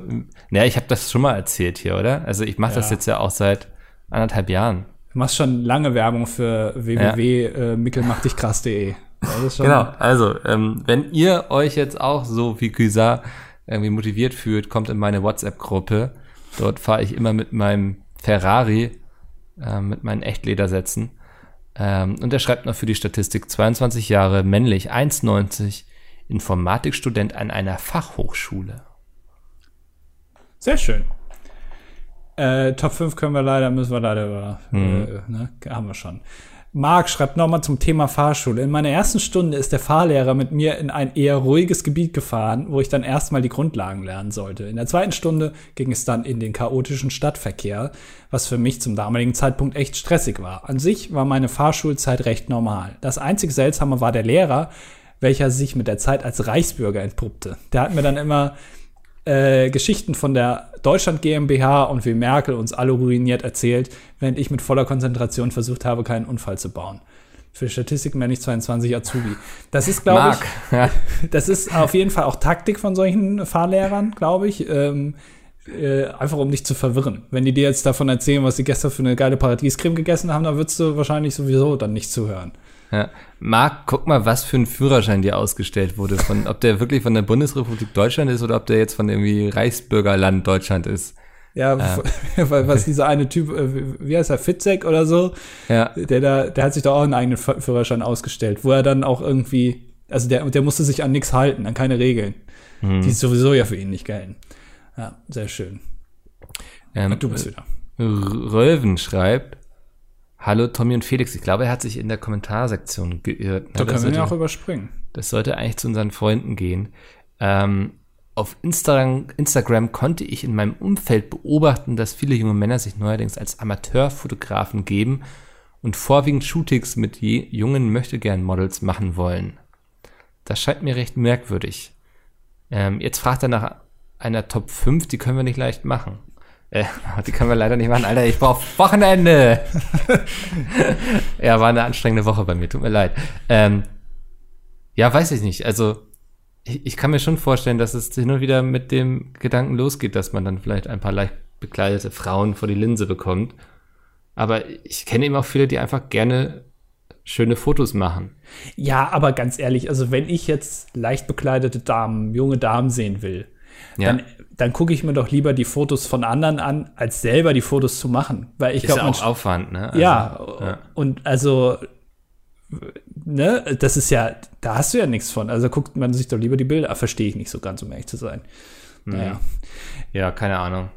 naja, ich habe das schon mal erzählt hier, oder? Also ich mache das Ja. jetzt ja auch seit anderthalb Jahren. Du machst schon lange Werbung für www.mickelmachdichkrass.de. Das ist schon- Genau, also, ähm, wenn ihr euch jetzt auch so wie Güsar irgendwie motiviert fühlt, kommt in meine WhatsApp-Gruppe. Dort fahre ich immer mit meinem Ferrari, ähm, mit meinen Echtledersätzen. Ähm, und er schreibt noch für die Statistik 22 Jahre, männlich, 1,90, Informatikstudent an einer Fachhochschule. Sehr schön. Äh, Top 5 können wir leider, müssen wir leider über, Mhm. äh, ne, haben wir schon. Marc schreibt nochmal zum Thema Fahrschule. In meiner ersten Stunde ist der Fahrlehrer mit mir in ein eher ruhiges Gebiet gefahren, wo ich dann erstmal die Grundlagen lernen sollte. In der zweiten Stunde ging es dann in den chaotischen Stadtverkehr, was für mich zum damaligen Zeitpunkt echt stressig war. An sich war meine Fahrschulzeit recht normal. Das einzig Seltsame war der Lehrer, welcher sich mit der Zeit als Reichsbürger entpuppte. Der hat mir dann immer äh, Geschichten von der Deutschland GmbH und wie Merkel uns alle ruiniert erzählt, während ich mit voller Konzentration versucht habe, keinen Unfall zu bauen. Für Statistiken bin ich 22 Azubi. Das ist, glaube ja. ich, das ist auf jeden Fall auch Taktik von solchen Fahrlehrern, glaube ich. Ähm, äh, einfach um dich zu verwirren. Wenn die dir jetzt davon erzählen, was sie gestern für eine geile Paradiescreme gegessen haben, dann würdest du wahrscheinlich sowieso dann nicht zuhören. Ja. Marc, guck mal, was für ein Führerschein dir ausgestellt wurde. Von, ob der wirklich von der Bundesrepublik Deutschland ist oder ob der jetzt von irgendwie Reichsbürgerland Deutschland ist. Ja, weil was dieser eine Typ, äh, wie heißt er, Fitzek oder so, Ja. der da, der hat sich doch auch einen eigenen Führerschein ausgestellt, wo er dann auch irgendwie, also der, der musste sich an nichts halten, an keine Regeln, die sowieso ja für ihn nicht gelten. Ja, sehr schön. Ähm, Du bist wieder. R- Rölven schreibt, Hallo Tommy und Felix. Ich glaube, er hat sich in der Kommentarsektion geirrt. ne? Da das, können wir ja auch überspringen. das sollte eigentlich zu unseren Freunden gehen. Ähm, auf Instagram, Instagram konnte ich in meinem Umfeld beobachten, dass viele junge Männer sich neuerdings als Amateurfotografen geben und vorwiegend Shootings mit je, jungen Möchtegern-Models machen wollen. Das scheint mir recht merkwürdig. Ähm, jetzt fragt er nach einer Top 5, die können wir nicht leicht machen. Äh, die können wir leider nicht machen. Alter, ich brauche Wochenende. ja, war eine anstrengende Woche bei mir, tut mir leid. Ähm, ja, weiß ich nicht. Also, ich, ich kann mir schon vorstellen, dass es hin und wieder mit dem Gedanken losgeht, dass man dann vielleicht ein paar leicht bekleidete Frauen vor die Linse bekommt. Aber ich kenne eben auch viele, die einfach gerne schöne Fotos machen. Ja, aber ganz ehrlich, also wenn ich jetzt leicht bekleidete Damen, junge Damen sehen will, Ja, dann, dann gucke ich mir doch lieber die Fotos von anderen an, als selber die Fotos zu machen. Weil ich ist glaube, ja man auch Aufwand, ne? Also, ja, ja. und also, ne, das ist ja, da hast du ja nichts von. Also guckt man sich doch lieber die Bilder, verstehe ich nicht so ganz, um ehrlich zu sein. Mhm. Naja. ja, keine Ahnung.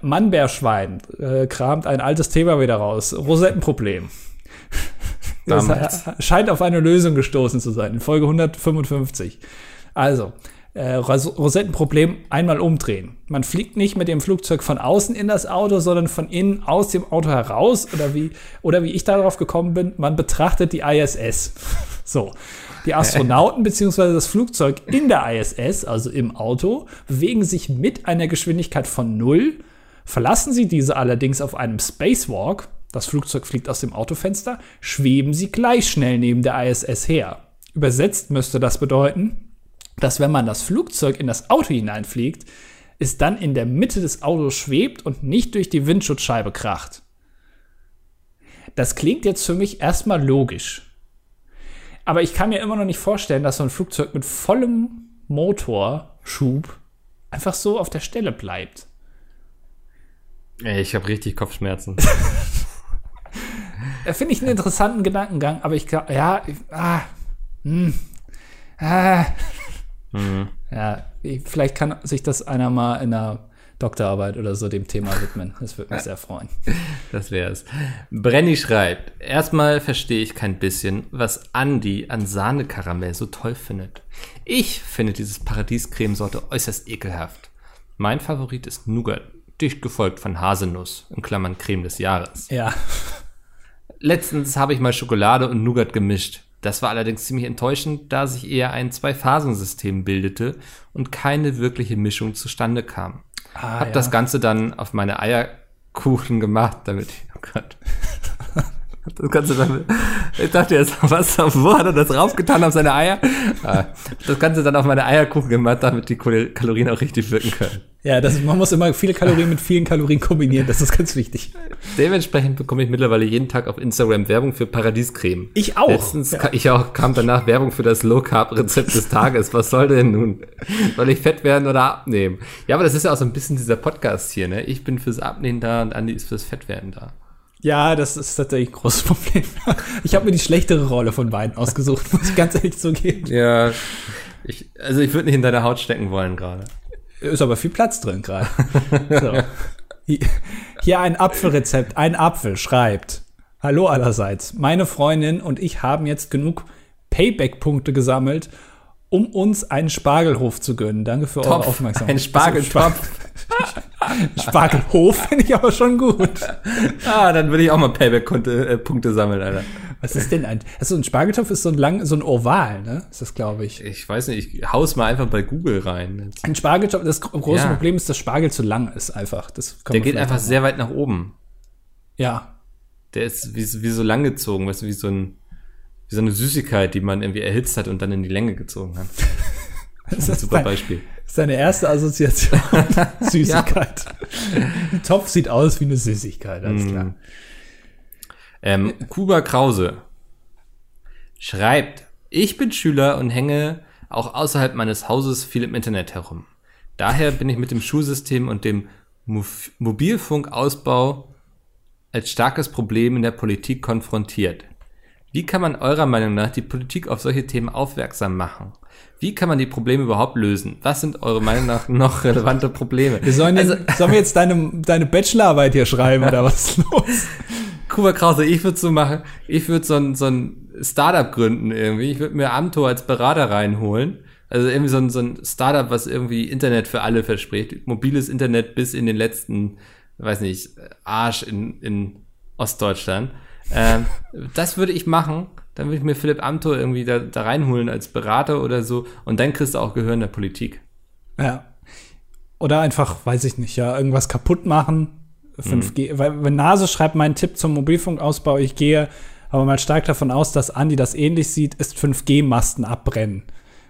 Mannbärschwein äh, kramt ein altes Thema wieder raus. Rosettenproblem. Scheint auf eine Lösung gestoßen zu sein, in Folge 155. Also, äh, Ros- Rosettenproblem einmal umdrehen. Man fliegt nicht mit dem Flugzeug von außen in das Auto, sondern von innen aus dem Auto heraus. Oder wie, oder wie ich darauf gekommen bin, man betrachtet die ISS. So. Die Astronauten bzw. das Flugzeug in der ISS, also im Auto, bewegen sich mit einer Geschwindigkeit von null. Verlassen sie diese allerdings auf einem Spacewalk, das Flugzeug fliegt aus dem Autofenster, schweben sie gleich schnell neben der ISS her. Übersetzt müsste das bedeuten, dass wenn man das Flugzeug in das Auto hineinfliegt, es dann in der Mitte des Autos schwebt und nicht durch die Windschutzscheibe kracht. Das klingt jetzt für mich erstmal logisch. Aber ich kann mir immer noch nicht vorstellen, dass so ein Flugzeug mit vollem Motorschub einfach so auf der Stelle bleibt. Ey, ich habe richtig Kopfschmerzen. Da finde ich einen interessanten Gedankengang, aber ich glaube, ja, ich- ah, hm, ah, ja, ich, vielleicht kann sich das einer mal in einer Doktorarbeit oder so dem Thema widmen. Das würde mich sehr freuen. Das wär's. Brenny schreibt, erstmal verstehe ich kein bisschen, was Andy an Sahnekaramell so toll findet. Ich finde dieses Paradiescremesorte äußerst ekelhaft. Mein Favorit ist Nougat, dicht gefolgt von Haselnuss, in Klammern Creme des Jahres. Ja. Letztens habe ich mal Schokolade und Nougat gemischt. Das war allerdings ziemlich enttäuschend, da sich eher ein Zwei-Phasen-System bildete und keine wirkliche Mischung zustande kam. Ah, Hab das Ganze dann auf meine Eierkuchen gemacht, damit ich, oh Gott. Das Ganze dann, ich dachte jetzt, was, wo hat er das raufgetan auf seine Eier? Ah, das Ganze dann auf meine Eierkuchen gemacht, damit die Kal- Kalorien auch richtig wirken können. Ja, das, man muss immer viele Kalorien mit vielen Kalorien kombinieren. Das ist ganz wichtig. Dementsprechend bekomme ich mittlerweile jeden Tag auf Instagram Werbung für Paradiescreme. Ich auch. Letztens ka- ich auch, kam danach Werbung für das Low Carb Rezept des Tages. Was soll denn nun? Soll ich fett werden oder abnehmen? Ja, aber das ist ja auch so ein bisschen dieser Podcast hier, ne? Ich bin fürs Abnehmen da und Andi ist fürs Fettwerden da. Ja, das ist tatsächlich ein großes Problem. Ich habe mir die schlechtere Rolle von beiden ausgesucht, muss ich ganz ehrlich zugeben. Ja. Ich, also ich würde nicht in deine Haut stecken wollen gerade. Ist aber viel Platz drin gerade. So. Hier- Hier ein Apfelrezept. Ein Apfel schreibt. Hallo allerseits. Meine Freundin und ich haben jetzt genug Payback-Punkte gesammelt, um uns einen Spargelhof zu gönnen. Danke für eure Aufmerksamkeit. Ein Spargeltopf. Spargelhof finde ich aber schon gut. Ah, dann würde ich auch mal Payback-Punkte äh, Punkte sammeln, Alter. Was ist denn ein. Also ein Spargeltopf ist so ein lang, so ein Oval, ne? Ist das, glaube ich. Ich weiß nicht, ich hau's mal einfach bei Google rein. Jetzt. Ein Spargeltopf, das gro- große Ja. Problem ist, dass Spargel zu lang ist, einfach. Das Der geht einfach sehr weit nach oben. Ja. Der ist wie, so- wie so langgezogen, weißt du, wie so ein, wie so eine Süßigkeit, die man irgendwie erhitzt hat und dann in die Länge gezogen hat. Das ist, Super Beispiel. ist deine erste Assoziation. Süßigkeit. Ein Topf sieht aus wie eine Süßigkeit, alles klar. Ähm, Kuba Krause schreibt, ich bin Schüler und hänge auch außerhalb meines Hauses viel im Internet herum. Daher bin ich mit dem Schulsystem und dem Mof- Mobilfunkausbau als starkes Problem in der Politik konfrontiert. Wie kann man eurer Meinung nach die Politik auf solche Themen aufmerksam machen? Wie kann man die Probleme überhaupt lösen? Was sind eure Meinung nach noch relevante Probleme? Wir sollen, also, sollen wir jetzt deine, deine Bachelorarbeit hier schreiben oder was ist los? Kuba Krause, ich würde so machen, ich würde so ein, so ein Startup gründen irgendwie. Ich würde mir Amtor als Berater reinholen. Also irgendwie so ein, so ein Startup, was irgendwie Internet für alle verspricht. Mobiles Internet bis in den letzten, weiß nicht, Arsch in, in Ostdeutschland. Ähm, das würde ich machen. Dann würde ich mir Philipp Amthor irgendwie da, da reinholen als Berater oder so. Und dann kriegst du auch Gehör in der Politik. Ja. Oder einfach, weiß ich nicht, ja, irgendwas kaputt machen. 5G. Weil, wenn Nase schreibt, mein Tipp zum Mobilfunkausbau, ich gehe aber mal stark davon aus, dass Andi das ähnlich sieht, ist 5G-Masten abbrennen.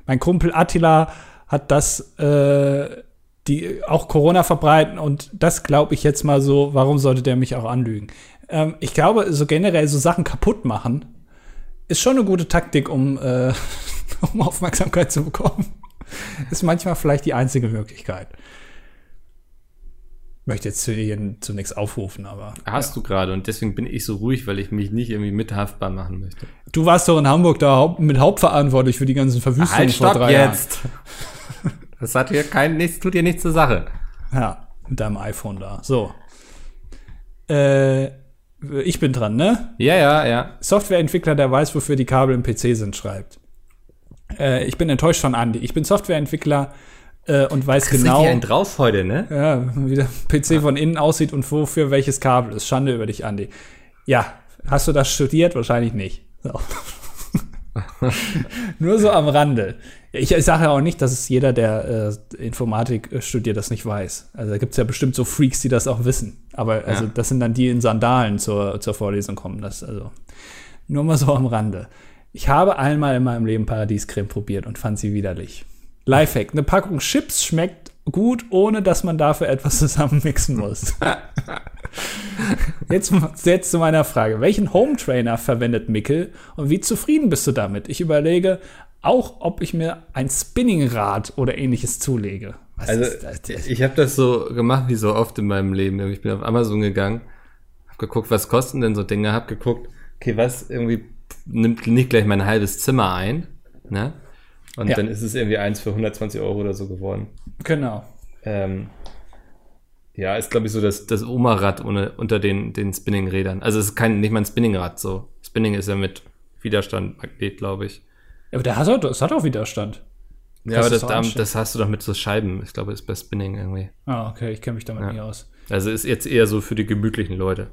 Mein Kumpel Attila hat das, äh, die auch Corona verbreiten und das glaube ich jetzt mal so, warum sollte der mich auch anlügen? Ähm, ich glaube, so generell so Sachen kaputt machen, ist schon eine gute Taktik, um, äh, um Aufmerksamkeit zu bekommen. Ist manchmal vielleicht die einzige Möglichkeit. Möchte jetzt zu, zu nichts aufrufen, aber. Hast du gerade und deswegen bin ich so ruhig, weil ich mich nicht irgendwie mithaftbar machen möchte. Du warst doch in Hamburg da mit hauptverantwortlich für die ganzen Verwüstungen Halt, vor drei jetzt! Das hat hier kein, nichts, tut dir nichts zur Sache. Jahren. Ja, mit deinem iPhone da. So. Äh, ich bin dran, ne? Ja, ja, ja. Softwareentwickler, der weiß, wofür die Kabel im PC sind, schreibt. Äh, ich bin enttäuscht von Andy. Ich bin Softwareentwickler äh, und weiß Ist genau, richtig ein drauf heute, ne? ja, wie der PC von innen aussieht und wofür welches Kabel ist. Schande über dich, Andy. Ja, hast du das studiert? Wahrscheinlich nicht. So. Nur so am Rande. Ich, ich sage ja auch nicht, dass es jeder, der äh, Informatik äh, studiert, das nicht weiß. Also da gibt es ja bestimmt so Freaks, die das auch wissen. Aber also Ja. das sind dann die in Sandalen zur, zur Vorlesung kommen. Das also nur mal so am Rande. Ich habe einmal in meinem Leben Paradiescreme probiert und fand sie widerlich. Lifehack: Eine Packung Chips schmeckt gut, ohne dass man dafür etwas zusammenmixen muss. Jetzt, jetzt zu meiner Frage. Welchen Home Trainer verwendet Mickel und wie zufrieden bist du damit? Ich überlege auch, ob ich mir ein Spinningrad oder ähnliches zulege. Was Also, ich habe das so gemacht wie so oft in meinem Leben. Ich bin auf Amazon gegangen, habe geguckt, was kosten denn so Dinge, habe geguckt, okay, was irgendwie nimmt nicht gleich mein halbes Zimmer ein, ne? Und Ja. dann ist es irgendwie eins für 120 Euro oder so geworden. Genau. Ähm, Ja, ist glaube ich so das, das Oma-Rad ohne, unter den, den Spinning-Rädern. Also es ist kein, nicht mal ein Spinningrad so. Spinning ist ja mit Widerstand, Magnet, glaube ich. Aber der hat, auch- das hat auch Widerstand. Ja, aber das, so da- anstellen. das hast du doch mit so Scheiben. Ich glaube, ist bei Spinning irgendwie. Ah, okay, ich kenne mich damit Ja. nicht aus. Also ist jetzt eher so für die gemütlichen Leute.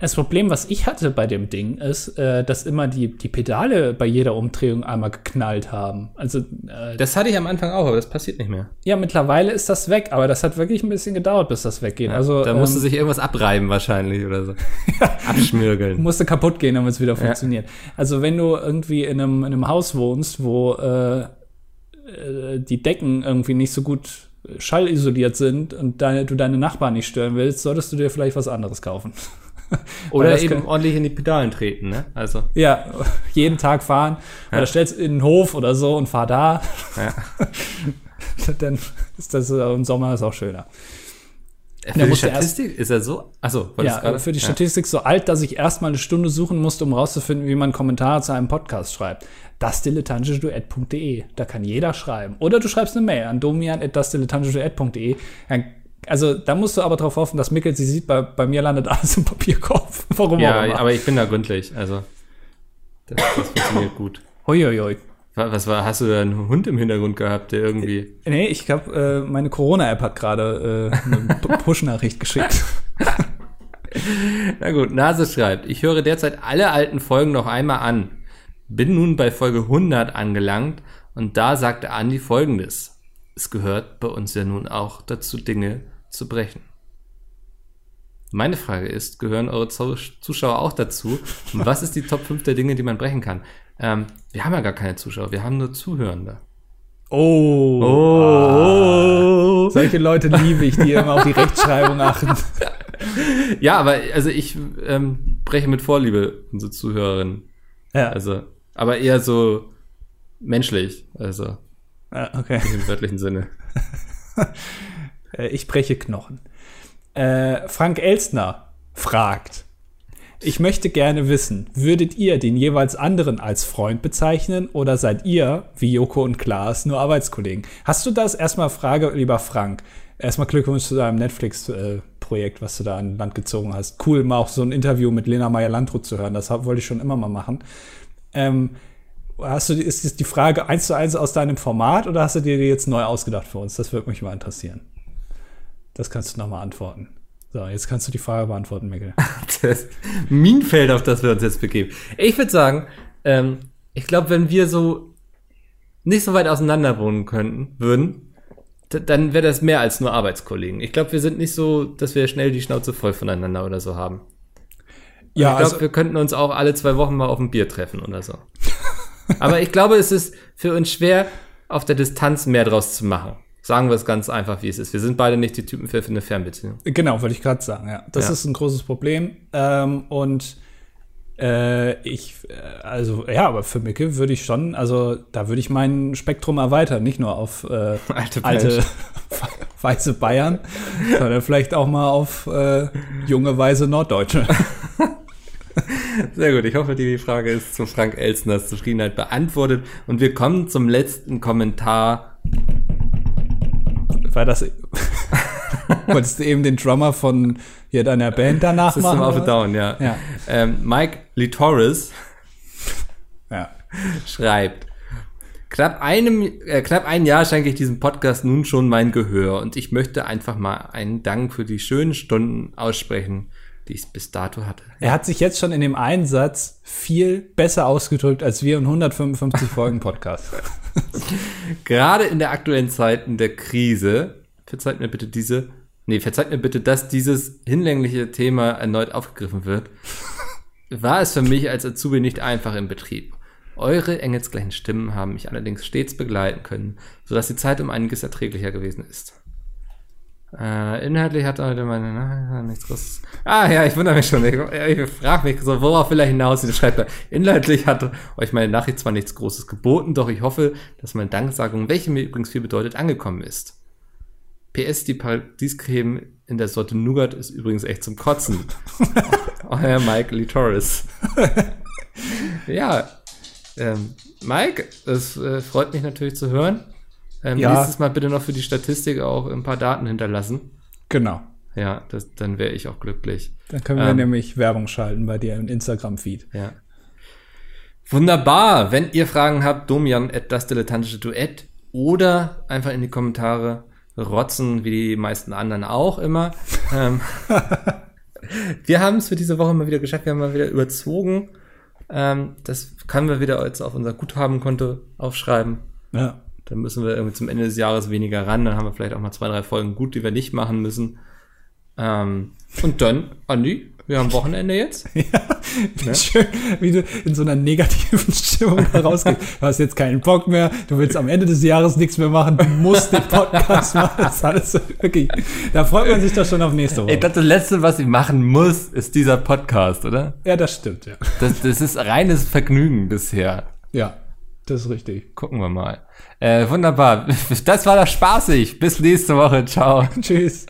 Das Problem, was ich hatte bei dem Ding, ist, äh, dass immer die, die Pedale bei jeder Umdrehung einmal geknallt haben. Also, äh, Das hatte ich am Anfang auch, aber das passiert nicht mehr. ja, mittlerweile ist das weg, aber das hat wirklich ein bisschen gedauert, bis das weggeht. also, da musste ähm, sich irgendwas abreiben wahrscheinlich oder so. Abschmirgeln. musste kaputt gehen, damit es wieder funktioniert. Also wenn du irgendwie in einem, in einem Haus wohnst, wo äh, äh, die Decken irgendwie nicht so gut schallisoliert sind und deine, du deine Nachbarn nicht stören willst, solltest du dir vielleicht was anderes kaufen. Oder das eben kann- ordentlich in die Pedalen treten, ne? Also, Ja, jeden Tag fahren. Oder stellst in den Hof oder so und fahr da. ja. Dann ist das äh, im Sommer ist auch schöner. Für die musste erst- Statistik ist er so? Achso, Ja, für die Ja. Statistik so alt, dass ich erstmal eine Stunde suchen musste, um rauszufinden, wie man Kommentare zu einem Podcast schreibt. dasdilettantische-duett.de. Da kann jeder schreiben. Oder du schreibst eine Mail an domian.dasdilettantische-duett.de. Dann- Also da musst du aber darauf hoffen, dass Mikkel sie sieht, bei, bei mir landet alles im Papierkorb. Warum auch Ja, immer. aber ich bin da gründlich. Also, das, das funktioniert gut. Huiuiui. Wa- Was war, hast du da einen Hund im Hintergrund gehabt, der irgendwie. Nee, ich habe äh, meine Corona-App hat gerade äh, eine Push-Nachricht geschickt. Na gut, Nase schreibt, ich höre derzeit alle alten Folgen noch einmal an. Bin nun bei Folge 100 angelangt und da sagte Andi folgendes. Es gehört bei uns ja nun auch dazu, Dinge zu brechen. Meine Frage ist, gehören eure Zu- Zuschauer auch dazu? Und was ist die Top 5 der Dinge, die man brechen kann? Ähm, wir haben ja gar keine Zuschauer, wir haben nur Zuhörende. Oh. Oh. Solche Leute liebe ich, die immer auf die Rechtschreibung achten. Ja, aber also ich ähm, breche mit Vorliebe unsere Zuhörerinnen. Ja, Also, aber eher so menschlich, also ja, okay. im wörtlichen Sinne. Äh, Ich breche Knochen. Äh, Frank Elstner fragt, ich möchte gerne wissen, würdet ihr den jeweils anderen als Freund bezeichnen oder seid ihr, wie Joko und Klaas, nur Arbeitskollegen? Hast du das? Erstmal Frage, lieber Frank. Erstmal Glückwunsch zu deinem Netflix-Projekt, was du da an Land gezogen hast. Cool, mal auch so ein Interview mit Lena Meyer-Landrut zu hören. Das wollte ich schon immer mal machen. Ähm, hast du, ist die Frage eins zu eins aus deinem Format oder hast du dir die jetzt neu ausgedacht für uns? Das würde mich mal interessieren. Das kannst du nochmal antworten. So, jetzt kannst du die Frage beantworten, Mikkel. Das Minenfeld, auf das wir uns jetzt begeben. Ich würde sagen, ähm, ich glaube, wenn wir so nicht so weit auseinander wohnen könnten, würden, dann wäre das mehr als nur Arbeitskollegen. Ich glaube, wir sind nicht so, dass wir schnell die Schnauze voll voneinander oder so haben. Ja, ich glaube, also, wir könnten uns auch alle zwei Wochen mal auf ein Bier treffen oder so. Aber ich glaube, es ist für uns schwer, auf der Distanz mehr draus zu machen. Sagen wir es ganz einfach, wie es ist. Wir sind beide nicht die Typen für eine Fernbeziehung. genau, wollte ich gerade sagen, ja. Das Ja. ist ein großes Problem. Ähm, und äh, ich, äh, also, ja, aber für Mikkel würde ich schon, also, da würde ich mein Spektrum erweitern, nicht nur auf äh, Alte alte weiße Bayern, sondern vielleicht auch mal auf äh, junge, weiße Norddeutsche. Sehr gut. Ich hoffe, die Frage ist zu Frank Elsners Zufriedenheit beantwortet. Und wir kommen zum letzten Kommentar. War das. Wolltest du eben den Drummer von hier deiner Band danach System machen? of a? Down, ja. Ja. Ähm, Mike Litoris Ja. schreibt, knapp, einem, äh, knapp ein Jahr schenke ich diesem Podcast nun schon mein Gehör und ich möchte einfach mal einen Dank für die schönen Stunden aussprechen, die ich bis dato hatte. Er hat sich jetzt schon in dem einen Satz viel besser ausgedrückt als wir in 155 Folgen Podcast. Gerade in der aktuellen Zeit in der Krise, verzeiht mir bitte diese, nee, verzeiht mir bitte, dass dieses hinlängliche Thema erneut aufgegriffen wird, war es für mich als Azubi nicht einfach im Betrieb. Eure engelsgleichen Stimmen haben mich allerdings stets begleiten können, sodass die Zeit um einiges erträglicher gewesen ist. Äh, inhaltlich hat heute meine na, nichts großes. Ah ja, ich wundere mich schon. Ich, ich frage mich so, worauf will er hinaus? Sie schreibt er, inhaltlich hat euch meine Nachricht zwar nichts Großes geboten, doch ich hoffe, dass meine Danksagung, welche mir übrigens viel bedeutet, angekommen ist. PS, die Paradiescreme in der Sorte Nougat ist übrigens echt zum Kotzen. Euer Mike Lee Torres. ja, ähm, Mike, es äh, freut mich natürlich zu hören. Ähm, Ja. Nächstes Mal bitte noch für die Statistik auch ein paar Daten hinterlassen. Genau. Ja, das, dann wäre ich auch glücklich. Dann können wir Ähm. nämlich Werbung schalten bei dir im Instagram-Feed. Ja. Wunderbar. Wenn ihr Fragen habt, domian at das dilettantische Duett oder einfach in die Kommentare rotzen, wie die meisten anderen auch immer. ähm, wir haben es für diese Woche mal wieder geschafft. Wir haben mal wieder überzogen. Ähm, das können wir wieder jetzt auf unser Guthabenkonto aufschreiben. Ja. Dann müssen wir irgendwie zum Ende des Jahres weniger ran. Dann haben wir vielleicht auch mal zwei, drei Folgen gut, die wir nicht machen müssen. Ähm, und dann, Andi, wir haben Wochenende jetzt. Schön, wie du in so einer negativen Stimmung da rausgehst. Du hast jetzt keinen Bock mehr, du willst am Ende des Jahres nichts mehr machen, du musst den Podcast machen. Das ist alles wirklich. Da freut man sich doch schon auf nächste Woche. Ich glaube, das Letzte, was ich machen muss, ist dieser Podcast, oder? ja, das stimmt, ja. Das, das ist reines Vergnügen bisher. Ja, das ist richtig. Gucken wir mal. Äh, wunderbar. Das war das spaßig. Bis nächste Woche. Ciao. Tschüss.